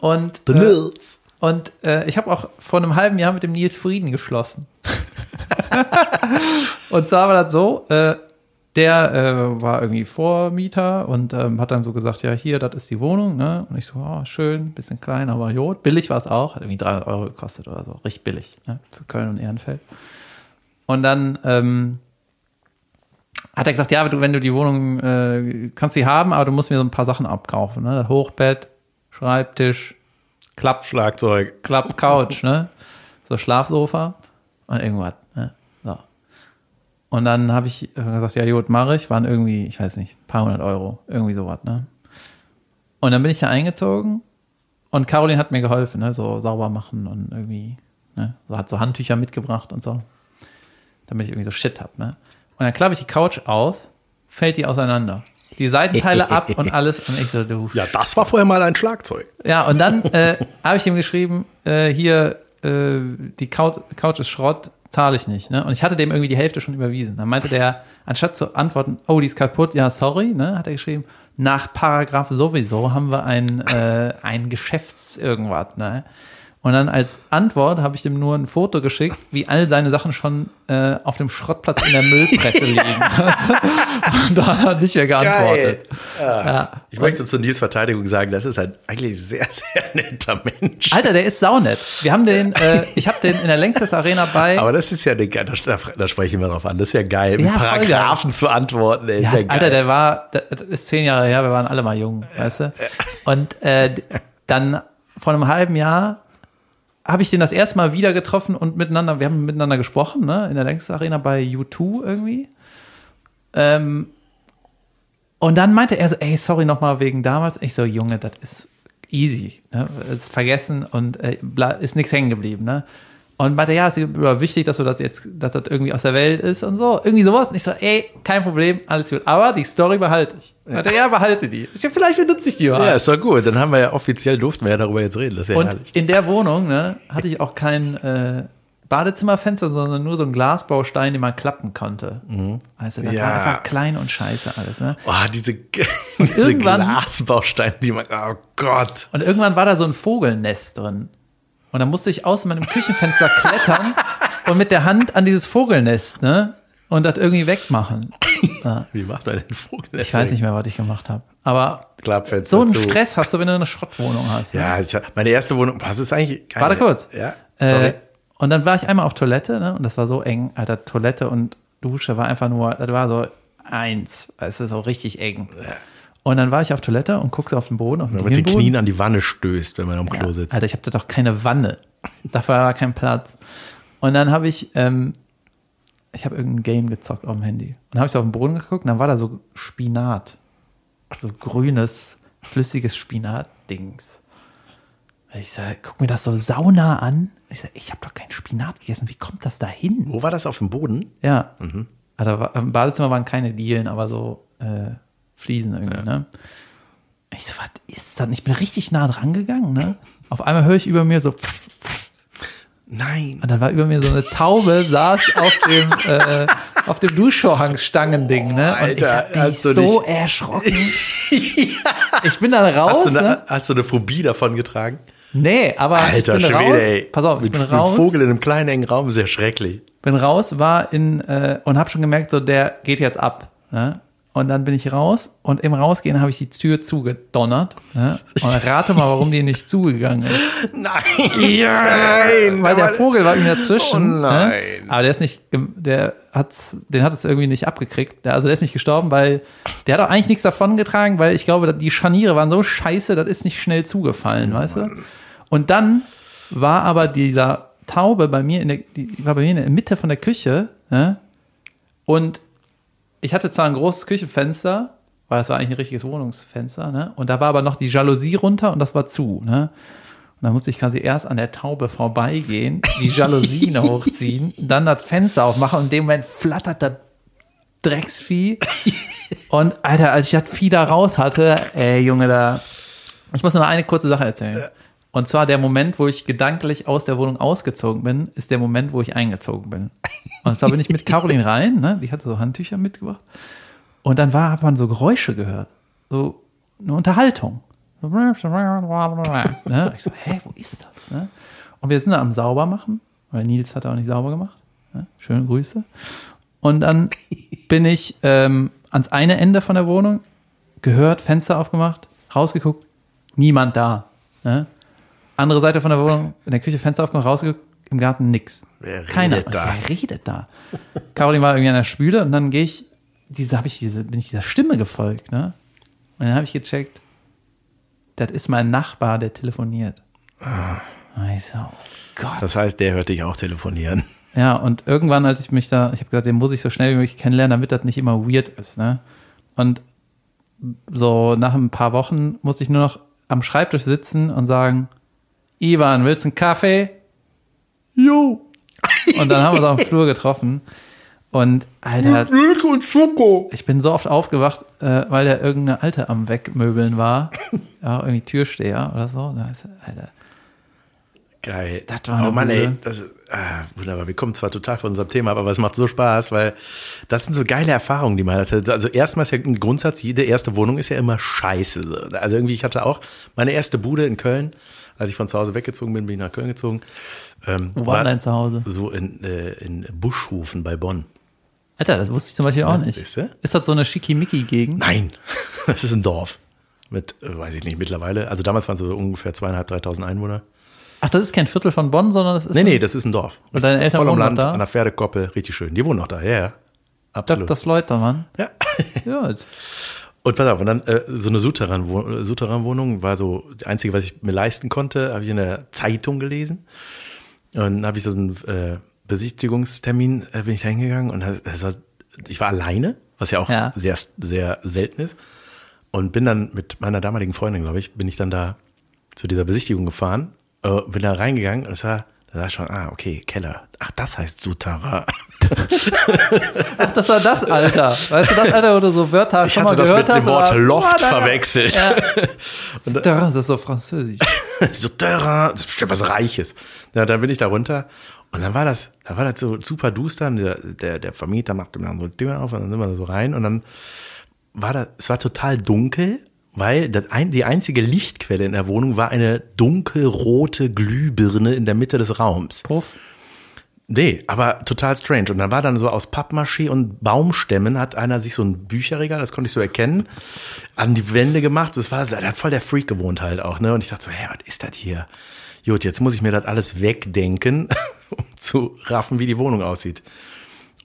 Und, The äh, Nils. Und äh, ich habe auch vor einem halben Jahr mit dem Nils Frieden geschlossen. und zwar war das so, äh, der äh, war irgendwie Vormieter und ähm, hat dann so gesagt, ja, hier, das ist die Wohnung, ne? Und ich so, oh, schön, bisschen klein, aber jod. Billig war es auch, hat irgendwie 300 Euro gekostet oder so, richtig billig, ne? Für Köln und Ehrenfeld. Und dann ähm, hat er gesagt, ja, du, wenn du die Wohnung, äh, kannst sie haben, aber du musst mir so ein paar Sachen abkaufen, ne? Hochbett, Schreibtisch, Klappschlagzeug, Klappcouch, ne? So Schlafsofa und irgendwas. Ne? So. Und dann habe ich gesagt, ja, gut, mache ich. Waren irgendwie, ich weiß nicht, ein paar hundert Euro. Irgendwie sowas, ne? Und dann bin ich da eingezogen und Caroline hat mir geholfen, ne? So sauber machen und irgendwie, ne? So hat so Handtücher mitgebracht und so. Damit ich irgendwie so Shit hab, ne? Und dann klappe ich die Couch aus, fällt die auseinander. Die Seitenteile ab und alles. Und ich so, du. Ja, das war vorher mal ein Schlagzeug. Ja, und dann äh, habe ich ihm geschrieben, äh, hier, äh, die Couch, Couch ist Schrott, zahle ich nicht. Ne? Und ich hatte dem irgendwie die Hälfte schon überwiesen. Dann meinte der, anstatt zu antworten, oh, die ist kaputt, ja, sorry, ne, hat er geschrieben, nach Paragraph sowieso haben wir ein, äh, ein Geschäfts irgendwas, ne? Und dann als Antwort habe ich dem nur ein Foto geschickt, wie all seine Sachen schon äh, auf dem Schrottplatz in der Müllpresse liegen. und da hat er nicht mehr geantwortet. Ja. Ja. Ich möchte zu Nils Verteidigung sagen, das ist ein eigentlich sehr, sehr netter Mensch. Alter, der ist saunett. Wir haben den, äh, ich habe den in der Längstes Arena bei. Aber das ist ja, eine, da, da sprechen wir drauf an, das ist ja geil, mit ja, Paragraphen zu antworten. Ja, ja Alter, der war, das ist zehn Jahre her, wir waren alle mal jung, weißt du? Und äh, dann vor einem halben Jahr habe ich den das erste Mal wieder getroffen und miteinander, wir haben miteinander gesprochen, ne, in der Längste Arena bei U2 irgendwie. Ähm, und dann meinte er so, ey, sorry nochmal wegen damals. Ich so, Junge, das ist easy, ne? Ist vergessen und äh, ist nichts hängen geblieben, ne? Und meinte, ja, es ist über wichtig, dass du das jetzt, dass das irgendwie aus der Welt ist und so. Irgendwie sowas. Und ich so, ey, kein Problem, alles gut. Aber die Story behalte ich. Meinte, ja, behalte die. Ist ja, vielleicht benutze ich die mal. Ja, ist doch gut. Dann haben wir ja offiziell, durften wir ja darüber jetzt reden. Das ist ja und herrlich. in der Wohnung, ne, hatte ich auch kein äh, Badezimmerfenster, sondern nur so ein Glasbaustein, den man klappen konnte. Mhm. Weißt du, das ja. war einfach klein und scheiße alles, ne? Oh, diese, diese Glasbausteine, die man, oh Gott. Und irgendwann war da so ein Vogelnest drin. Und dann musste ich aus meinem Küchenfenster klettern und mit der Hand an dieses Vogelnest, ne? Und das irgendwie wegmachen. Ja. Wie macht man denn Vogelnest? Ich weiß nicht mehr, was ich gemacht habe. Aber Klappfenster so einen zu. Stress hast du, wenn du eine Schrottwohnung hast. Ja, ne? ich, meine erste Wohnung, was ist eigentlich geil. Warte kurz. Ja, sorry. Äh, Und dann war ich einmal auf Toilette, ne? Und das war so eng, Alter, Toilette und Dusche war einfach nur, das war so eins. Es ist auch richtig eng. Und dann war ich auf Toilette und guckte auf den Boden. Auf den wenn man mit den Knien an die Wanne stößt, wenn man am Klo ja, sitzt. Alter, ich habe da doch keine Wanne. Dafür war kein Platz. Und dann habe ich, ähm, ich habe irgendein Game gezockt auf dem Handy. Und dann habe ich so auf den Boden geguckt und dann war da so Spinat. So grünes, flüssiges Spinat-Dings. Ich sage, guck mir das so sauna an. Ich sage, ich habe doch kein Spinat gegessen. Wie kommt das da hin? Wo war das auf dem Boden? Ja. Mhm. Also im Badezimmer waren keine Dielen, aber so äh, Fliesen irgendwie, ja. ne? Ich so, was ist das? Ich bin richtig nah dran gegangen, ne? Auf einmal höre ich über mir so pff, pff. Nein. Und dann war über mir so eine Taube, saß auf dem, äh, auf dem Duschvorhang-Stangending, ne? Und Alter, ich hab mich so erschrocken. Ich bin dann raus. Hast du, eine, ne? hast du eine Phobie davon getragen? Nee, aber Alter, ich bin Schwede, raus. ey. Pass auf, ich mit, bin mit raus. Vogel in einem kleinen engen Raum ist ja schrecklich. bin raus, war in äh, und habe schon gemerkt, so der geht jetzt ab. Ne? Und dann bin ich raus und im Rausgehen habe ich die Tür zugedonnert. Ne? Und rate mal, warum die nicht zugegangen ist. Nein. Nein, weil der Vogel war irgendwie dazwischen. Oh nein. Ne? Aber der ist nicht, der hat's, den hat es irgendwie nicht abgekriegt. Also der ist nicht gestorben, weil der hat auch eigentlich nichts davon getragen, weil ich glaube, die Scharniere waren so scheiße, das ist nicht schnell zugefallen, weißt du? Und dann war aber dieser Taube bei mir in der, die war bei mir in der Mitte von der Küche, ne? Und ich hatte zwar ein großes Küchenfenster, weil das war eigentlich ein richtiges Wohnungsfenster, ne? Und da war aber noch die Jalousie runter und das war zu, ne? Und dann musste ich quasi erst an der Taube vorbeigehen, die Jalousien hochziehen, dann das Fenster aufmachen und in dem Moment flattert das Drecksvieh. Und Alter, als ich das Vieh da raus hatte, ey Junge, da. Ich muss nur noch eine kurze Sache erzählen. Und zwar der Moment, wo ich gedanklich aus der Wohnung ausgezogen bin, ist der Moment, wo ich eingezogen bin. Und zwar bin ich mit Caroline rein, ne? die hatte so Handtücher mitgebracht. Und dann war, hat man so Geräusche gehört. So eine Unterhaltung. Ne? Ich so, hä, wo ist das? Ne? Und wir sind da am Saubermachen, weil Nils hat auch nicht sauber gemacht. Ne? Schöne Grüße. Und dann bin ich ähm, ans eine Ende von der Wohnung, gehört, Fenster aufgemacht, rausgeguckt, niemand da. Ne? Andere Seite von der Wohnung, in der Küche Fenster aufgemacht, rausgeguckt, im Garten nix. Wer Keiner. redet da? Wer redet da? Caroline war irgendwie an der Spüle und dann gehe ich, diese, hab ich diese, bin ich dieser Stimme gefolgt, ne? Und dann habe ich gecheckt, das ist mein Nachbar, der telefoniert. Und Ich so, oh Gott. Das heißt, der hört dich auch telefonieren. Ja, und irgendwann, als ich mich da, ich habe gesagt, den muss ich so schnell wie möglich kennenlernen, damit das nicht immer weird ist, ne? Und so nach ein paar Wochen musste ich nur noch am Schreibtisch sitzen und sagen, Ivan, willst du einen Kaffee? Jo. Und dann haben wir uns auf dem Flur getroffen. Und Alter, Milch und Schoko. ich bin so oft aufgewacht, äh, weil der irgendeine Alte am Wegmöbeln war. Ja, irgendwie Türsteher oder so. Da ist, Alter. Geil. Das war oh Mann, ey, das ist, ah, wunderbar. Wir kommen zwar total von unserem Thema ab, aber es macht so Spaß, weil das sind so geile Erfahrungen, die man hatte. Also erstmal ist ja ein Grundsatz, jede erste Wohnung ist ja immer scheiße. so. Also irgendwie, ich hatte auch meine erste Bude in Köln. Als ich von zu Hause weggezogen bin, bin ich nach Köln gezogen. Ähm, Wo war dein Zuhause? So in, äh, in Buschhofen bei Bonn. Alter, das wusste ich zum Beispiel auch nicht. siehste? Ist das so eine Schickimicki-Gegend? Nein, das ist ein Dorf. Mit, äh, weiß ich nicht, mittlerweile. Also damals waren es so ungefähr zweieinhalb, dreitausend Einwohner. Ach, das ist kein Viertel von Bonn, sondern das ist. Nee, nee, das ist ein Dorf. Und deine Eltern wohnen Land, da? an der Pferdekoppel, richtig schön. Die wohnen noch da, ja, ja. Absolut. Das Leute, Mann. ja. Gut. Und pass auf, und dann äh, so eine Souterrain-Wohnung Souterrain war so das Einzige, was ich mir leisten konnte, habe ich in der Zeitung gelesen. Und dann habe ich so einen äh, Besichtigungstermin, äh, bin ich da hingegangen und das, das war, ich war alleine, was ja auch Ja. sehr, sehr selten ist. Und bin dann mit meiner damaligen Freundin, glaube ich, bin ich dann da zu dieser Besichtigung gefahren, äh, bin da reingegangen und es war, da war schon, ah, okay, Keller. Ach, das heißt Souterrain. Ach, das war das Alter. Weißt du, das Alter, wo du so Wörter Ich schon hatte mal das gehört mit dem hast, Wort Loft da- verwechselt. Ja. Das ist so französisch. Souterrain, das ist bestimmt was Reiches. Ja, dann bin ich da runter und dann war das, da war das so super duster. Der, der, der Vermieter machte mir dann so Tür auf und dann sind wir so rein und dann war das, es war total dunkel, weil ein, die einzige Lichtquelle in der Wohnung war eine dunkelrote Glühbirne in der Mitte des Raums. Puff. Nee, aber total strange. Und dann war dann so aus Pappmaché und Baumstämmen hat einer sich so ein Bücherregal, das konnte ich so erkennen, an die Wände gemacht. Das war, der hat voll der Freak gewohnt halt auch, ne? Und ich dachte so, hä, was ist das hier? Gut, jetzt muss ich mir das alles wegdenken, um zu raffen, wie die Wohnung aussieht.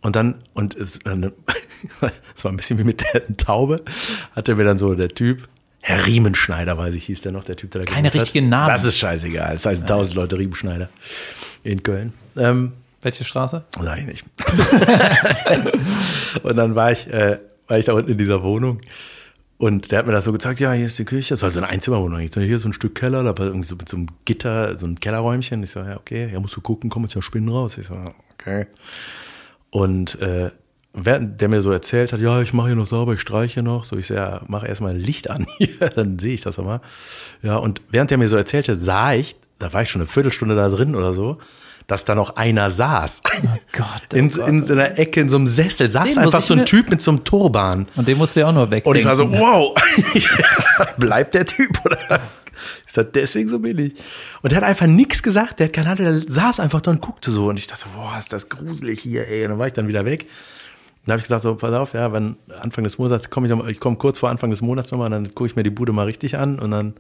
Und dann, und es, es war ein bisschen wie mit der Taube, hatte mir dann so der Typ, Herr Riemenschneider, weiß ich, hieß der noch, der Typ, der da Keine richtigen Namen. Das ist scheißegal. Es heißen tausend Leute Riemenschneider in Köln. Ähm, Welche Straße? Sag ich nicht. und dann war ich, äh, war ich da unten in dieser Wohnung und der hat mir das so gezeigt, ja, hier ist die Küche. Das war so eine Einzimmerwohnung. Ich dachte, hier ist so ein Stück Keller, da war irgendwie so mit so einem Gitter, so ein Kellerräumchen. Ich so, ja, okay, ja, musst du gucken, kommen jetzt ja Spinnen raus. Ich so, okay. Und äh, der mir so erzählt hat, ja, ich mache hier noch sauber, ich streiche noch. So, ich ja, mach erstmal Licht an hier, dann sehe ich das aber. Ja, und während der mir so erzählte, sah ich, da war ich schon eine Viertelstunde da drin oder so, dass da noch einer saß. Oh Gott, oh in, Gott. in so einer Ecke, in so einem Sessel, saß einfach so ein Typ mit so einem Turban. Und den musst du ja auch nur weg. Und ich war so, wow, bleibt der Typ, oder? Ich sag, deswegen so billig. Und der hat einfach nichts gesagt, der hat keine Ahnung, der saß einfach da und guckte so. Und ich dachte, boah, ist das gruselig hier, ey. Und dann war ich dann wieder weg. Dann habe ich gesagt, so, pass auf, ja, wenn Anfang des Monats komme ich, noch, ich komme kurz vor Anfang des Monats nochmal, dann gucke ich mir die Bude mal richtig an und dann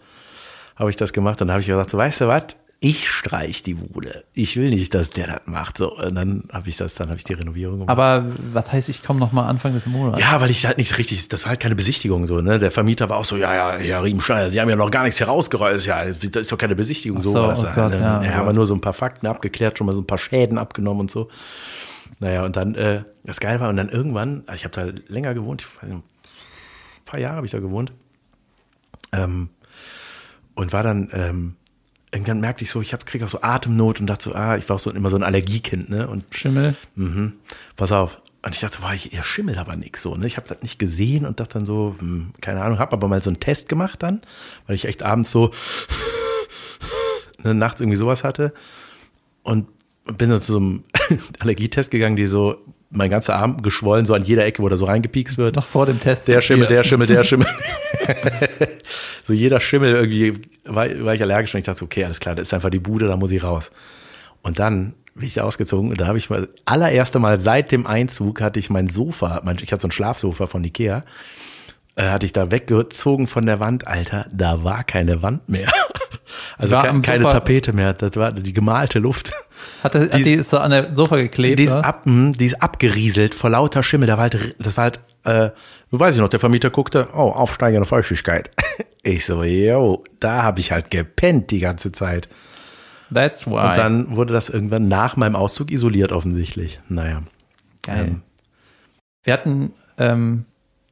habe ich das gemacht. Und dann habe ich gesagt, so, weißt du was? Ich streich die Bude. Ich will nicht, dass der das macht. So, und dann habe ich das, dann habe ich die Renovierung gemacht. Aber was heißt, ich komme noch mal Anfang des Monats? Ja, weil ich halt nicht richtig, das war halt keine Besichtigung so, ne? Der Vermieter war auch so, ja, ja, ja, Riemenschneider, Sie haben ja noch gar nichts herausgeräumt. Ja, das ist doch keine Besichtigung, so, so war das. oh Gott, ne? ja, ja, aber nur so ein paar Fakten abgeklärt, schon mal so ein paar Schäden abgenommen und so. Naja, und dann, äh, das geil war, und dann irgendwann, also ich habe da länger gewohnt, ich weiß nicht, ein paar Jahre habe ich da gewohnt. Ähm, und war dann, ähm, irgendwann merkte ich so, ich hab, krieg auch so Atemnot und dachte so, ah, ich war auch so immer so ein Allergiekind, ne? Und Schimmel. Mhm. Pass auf. Und ich dachte so, war ich, ihr schimmelt aber nix so, ne? Ich habe das nicht gesehen und dachte dann so, hm, keine Ahnung, habe aber mal so einen Test gemacht dann, weil ich echt abends so ne, nachts irgendwie sowas hatte und bin dann zu so einem Allergietest gegangen, die so mein ganzer Arm geschwollen, so an jeder Ecke, wo da so reingepiekst wird. Noch vor dem Test. Der Schimmel, der Schimmel, der Schimmel. so jeder Schimmel irgendwie war, war ich allergisch und ich dachte, okay, alles klar, das ist einfach die Bude, da muss ich raus. Und dann bin ich ausgezogen und da habe ich mal, allererste Mal seit dem Einzug hatte ich mein Sofa, mein, ich hatte so ein Schlafsofa von Ikea, äh, hatte ich da weggezogen von der Wand, Alter, da war keine Wand mehr. Also ke keine Sofa- Tapete mehr, das war die gemalte Luft. Hat, der, hat die ist so an der Sofa geklebt. Die ist, ab, mh, die ist abgerieselt vor lauter Schimmel. Da war halt, das war halt, äh, weiß ich noch, der Vermieter guckte, oh, aufsteigende Feuchtigkeit. Ich so, yo, da habe ich halt gepennt die ganze Zeit. That's why. Und dann wurde das irgendwann nach meinem Auszug isoliert offensichtlich. Naja. Geil. Ähm, Wir hatten ähm,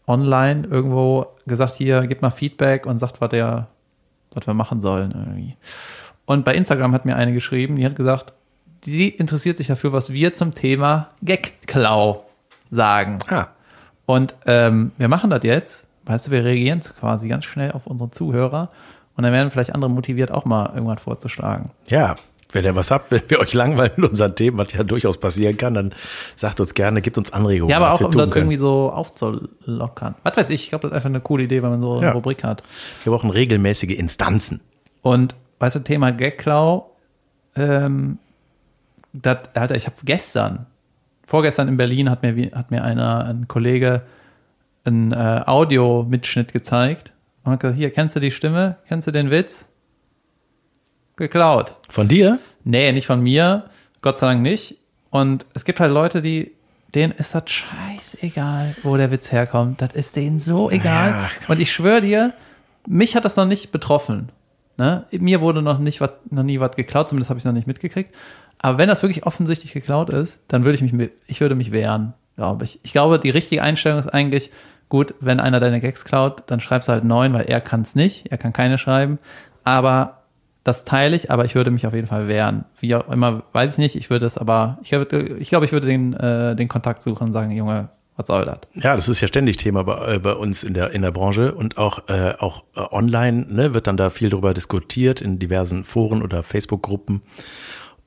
online irgendwo gesagt, hier, gib mal Feedback und sagt, was der, was wir machen sollen irgendwie. Und bei Instagram hat mir eine geschrieben, die hat gesagt, die interessiert sich dafür, was wir zum Thema Gag-Klau sagen. ah, Und ähm, wir machen das jetzt. Weißt du, wir reagieren quasi ganz schnell auf unsere Zuhörer und dann werden vielleicht andere motiviert, auch mal irgendwas vorzuschlagen. ja. Wenn ihr was habt, wenn wir euch langweilen mit unseren Themen, was ja durchaus passieren kann, dann sagt uns gerne, gibt uns Anregungen. Ja, aber auch, um das können. irgendwie so aufzulockern. Was weiß ich, ich glaube, das ist einfach eine coole Idee, wenn man so eine Ja. Rubrik hat. Wir brauchen regelmäßige Instanzen. Und weißt du, Thema Gagklau, ähm, das, Alter, ich habe gestern, vorgestern in Berlin hat mir, hat mir einer, ein Kollege, einen äh, Audio-Mitschnitt gezeigt und hat gesagt, hier, kennst du die Stimme? Kennst du den Witz? Geklaut. Von dir? Nee, nicht von mir, Gott sei Dank nicht. Und es gibt halt Leute, die, denen ist das scheißegal, wo der Witz herkommt. Das ist denen so egal. Ja. Und ich schwöre dir, mich hat das noch nicht betroffen. Ne? Mir wurde noch nicht wat, noch nie was geklaut, zumindest habe ich es noch nicht mitgekriegt. Aber wenn das wirklich offensichtlich geklaut ist, dann würde ich mich, ich würde mich wehren, glaube ich. Ich glaube, die richtige Einstellung ist eigentlich, gut, wenn einer deine Gags klaut, dann schreibst du halt neun, weil er kann es nicht, er kann keine schreiben. Aber das teile ich, aber ich würde mich auf jeden Fall wehren. Wie auch immer, weiß ich nicht. Ich würde es aber, ich, ich glaube, ich würde den, äh, den Kontakt suchen und sagen, Junge, was soll das? Ja, das ist ja ständig Thema bei, äh, bei uns in der, in der Branche und auch, äh, auch äh, online ne, wird dann da viel drüber diskutiert in diversen Foren oder Facebook-Gruppen.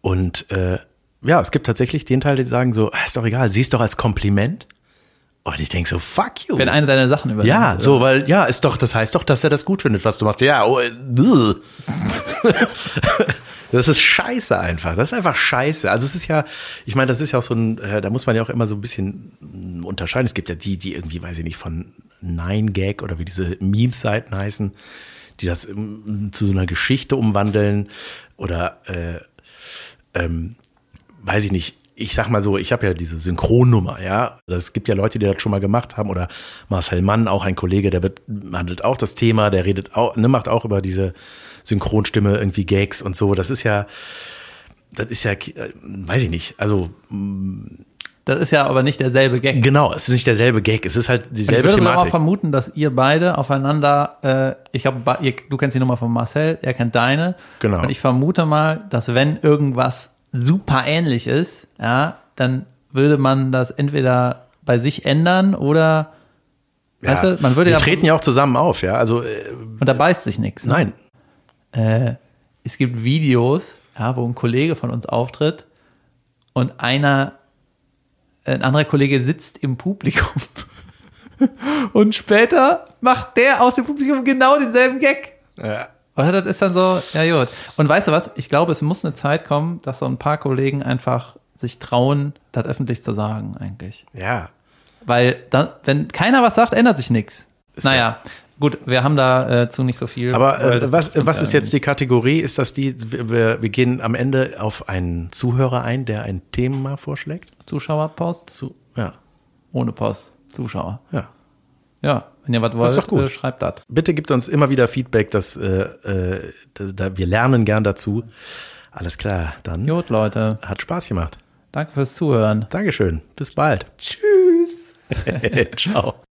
Und äh, ja, es gibt tatsächlich den Teil, die sagen so, "Ah, ist doch egal, siehst doch als Kompliment. Und ich denke so, fuck you. Wenn einer deine Sachen übernimmt. ja, oder? so, weil, ja, ist doch, das heißt doch, dass er das gut findet, was du machst. Ja, oh, äh. Das ist scheiße einfach. Das ist einfach scheiße. Also es ist ja, ich meine, das ist ja auch so ein, äh, da muss man ja auch immer so ein bisschen mm, unterscheiden. Es gibt ja die, die irgendwie, weiß ich nicht, von Nine Gag oder wie diese Memes-Seiten heißen, die das ähm, zu so einer Geschichte umwandeln oder äh, ähm, weiß ich nicht, ich sag mal so, ich habe ja diese Synchronnummer, ja. Es gibt ja Leute, die das schon mal gemacht haben, oder Marcel Mann, auch ein Kollege, der behandelt auch das Thema, der redet auch, ne, macht auch über diese Synchronstimme irgendwie Gags und so. Das ist ja, das ist ja, äh, weiß ich nicht, also das ist ja aber nicht derselbe Gag. Genau, es ist nicht derselbe Gag, es ist halt dieselbe Thematik. Ich würde Thematik. vermuten, dass ihr beide aufeinander, äh, ich habe, du kennst die Nummer von Marcel, er kennt deine. Genau. Und ich vermute mal, dass wenn irgendwas super ähnlich ist, ja, dann würde man das entweder bei sich ändern oder, ja, weißt du, man würde wir ja. treten ja auch zusammen auf, ja, also. Äh, und da beißt sich nichts. Ne? Nein. Äh, es gibt Videos, ja, wo ein Kollege von uns auftritt und einer ein anderer Kollege sitzt im Publikum. Und später macht der aus dem Publikum genau denselben Gag. Ja. Und das ist dann so, ja gut. Und weißt du was? Ich glaube, es muss eine Zeit kommen, dass so ein paar Kollegen einfach sich trauen, das öffentlich zu sagen, eigentlich. Ja. Weil dann, wenn keiner was sagt, ändert sich nichts. Naja, ja. Gut, wir haben dazu äh, nicht so viel. Aber äh, was, was ist jetzt die Kategorie? Ist das die, wir, wir gehen am Ende auf einen Zuhörer ein, der ein Thema vorschlägt? Zuschauerpost? Zu, ja. Ohne Post. Zuschauer. Ja. Ja, wenn ihr was wollt, gut. Äh, schreibt das. Bitte gibt uns immer wieder Feedback, dass äh, äh, da, wir lernen gern dazu. Alles klar, dann. Gut, Leute. Hat Spaß gemacht. Danke fürs Zuhören. Dankeschön. Bis bald. Tschüss. Ciao.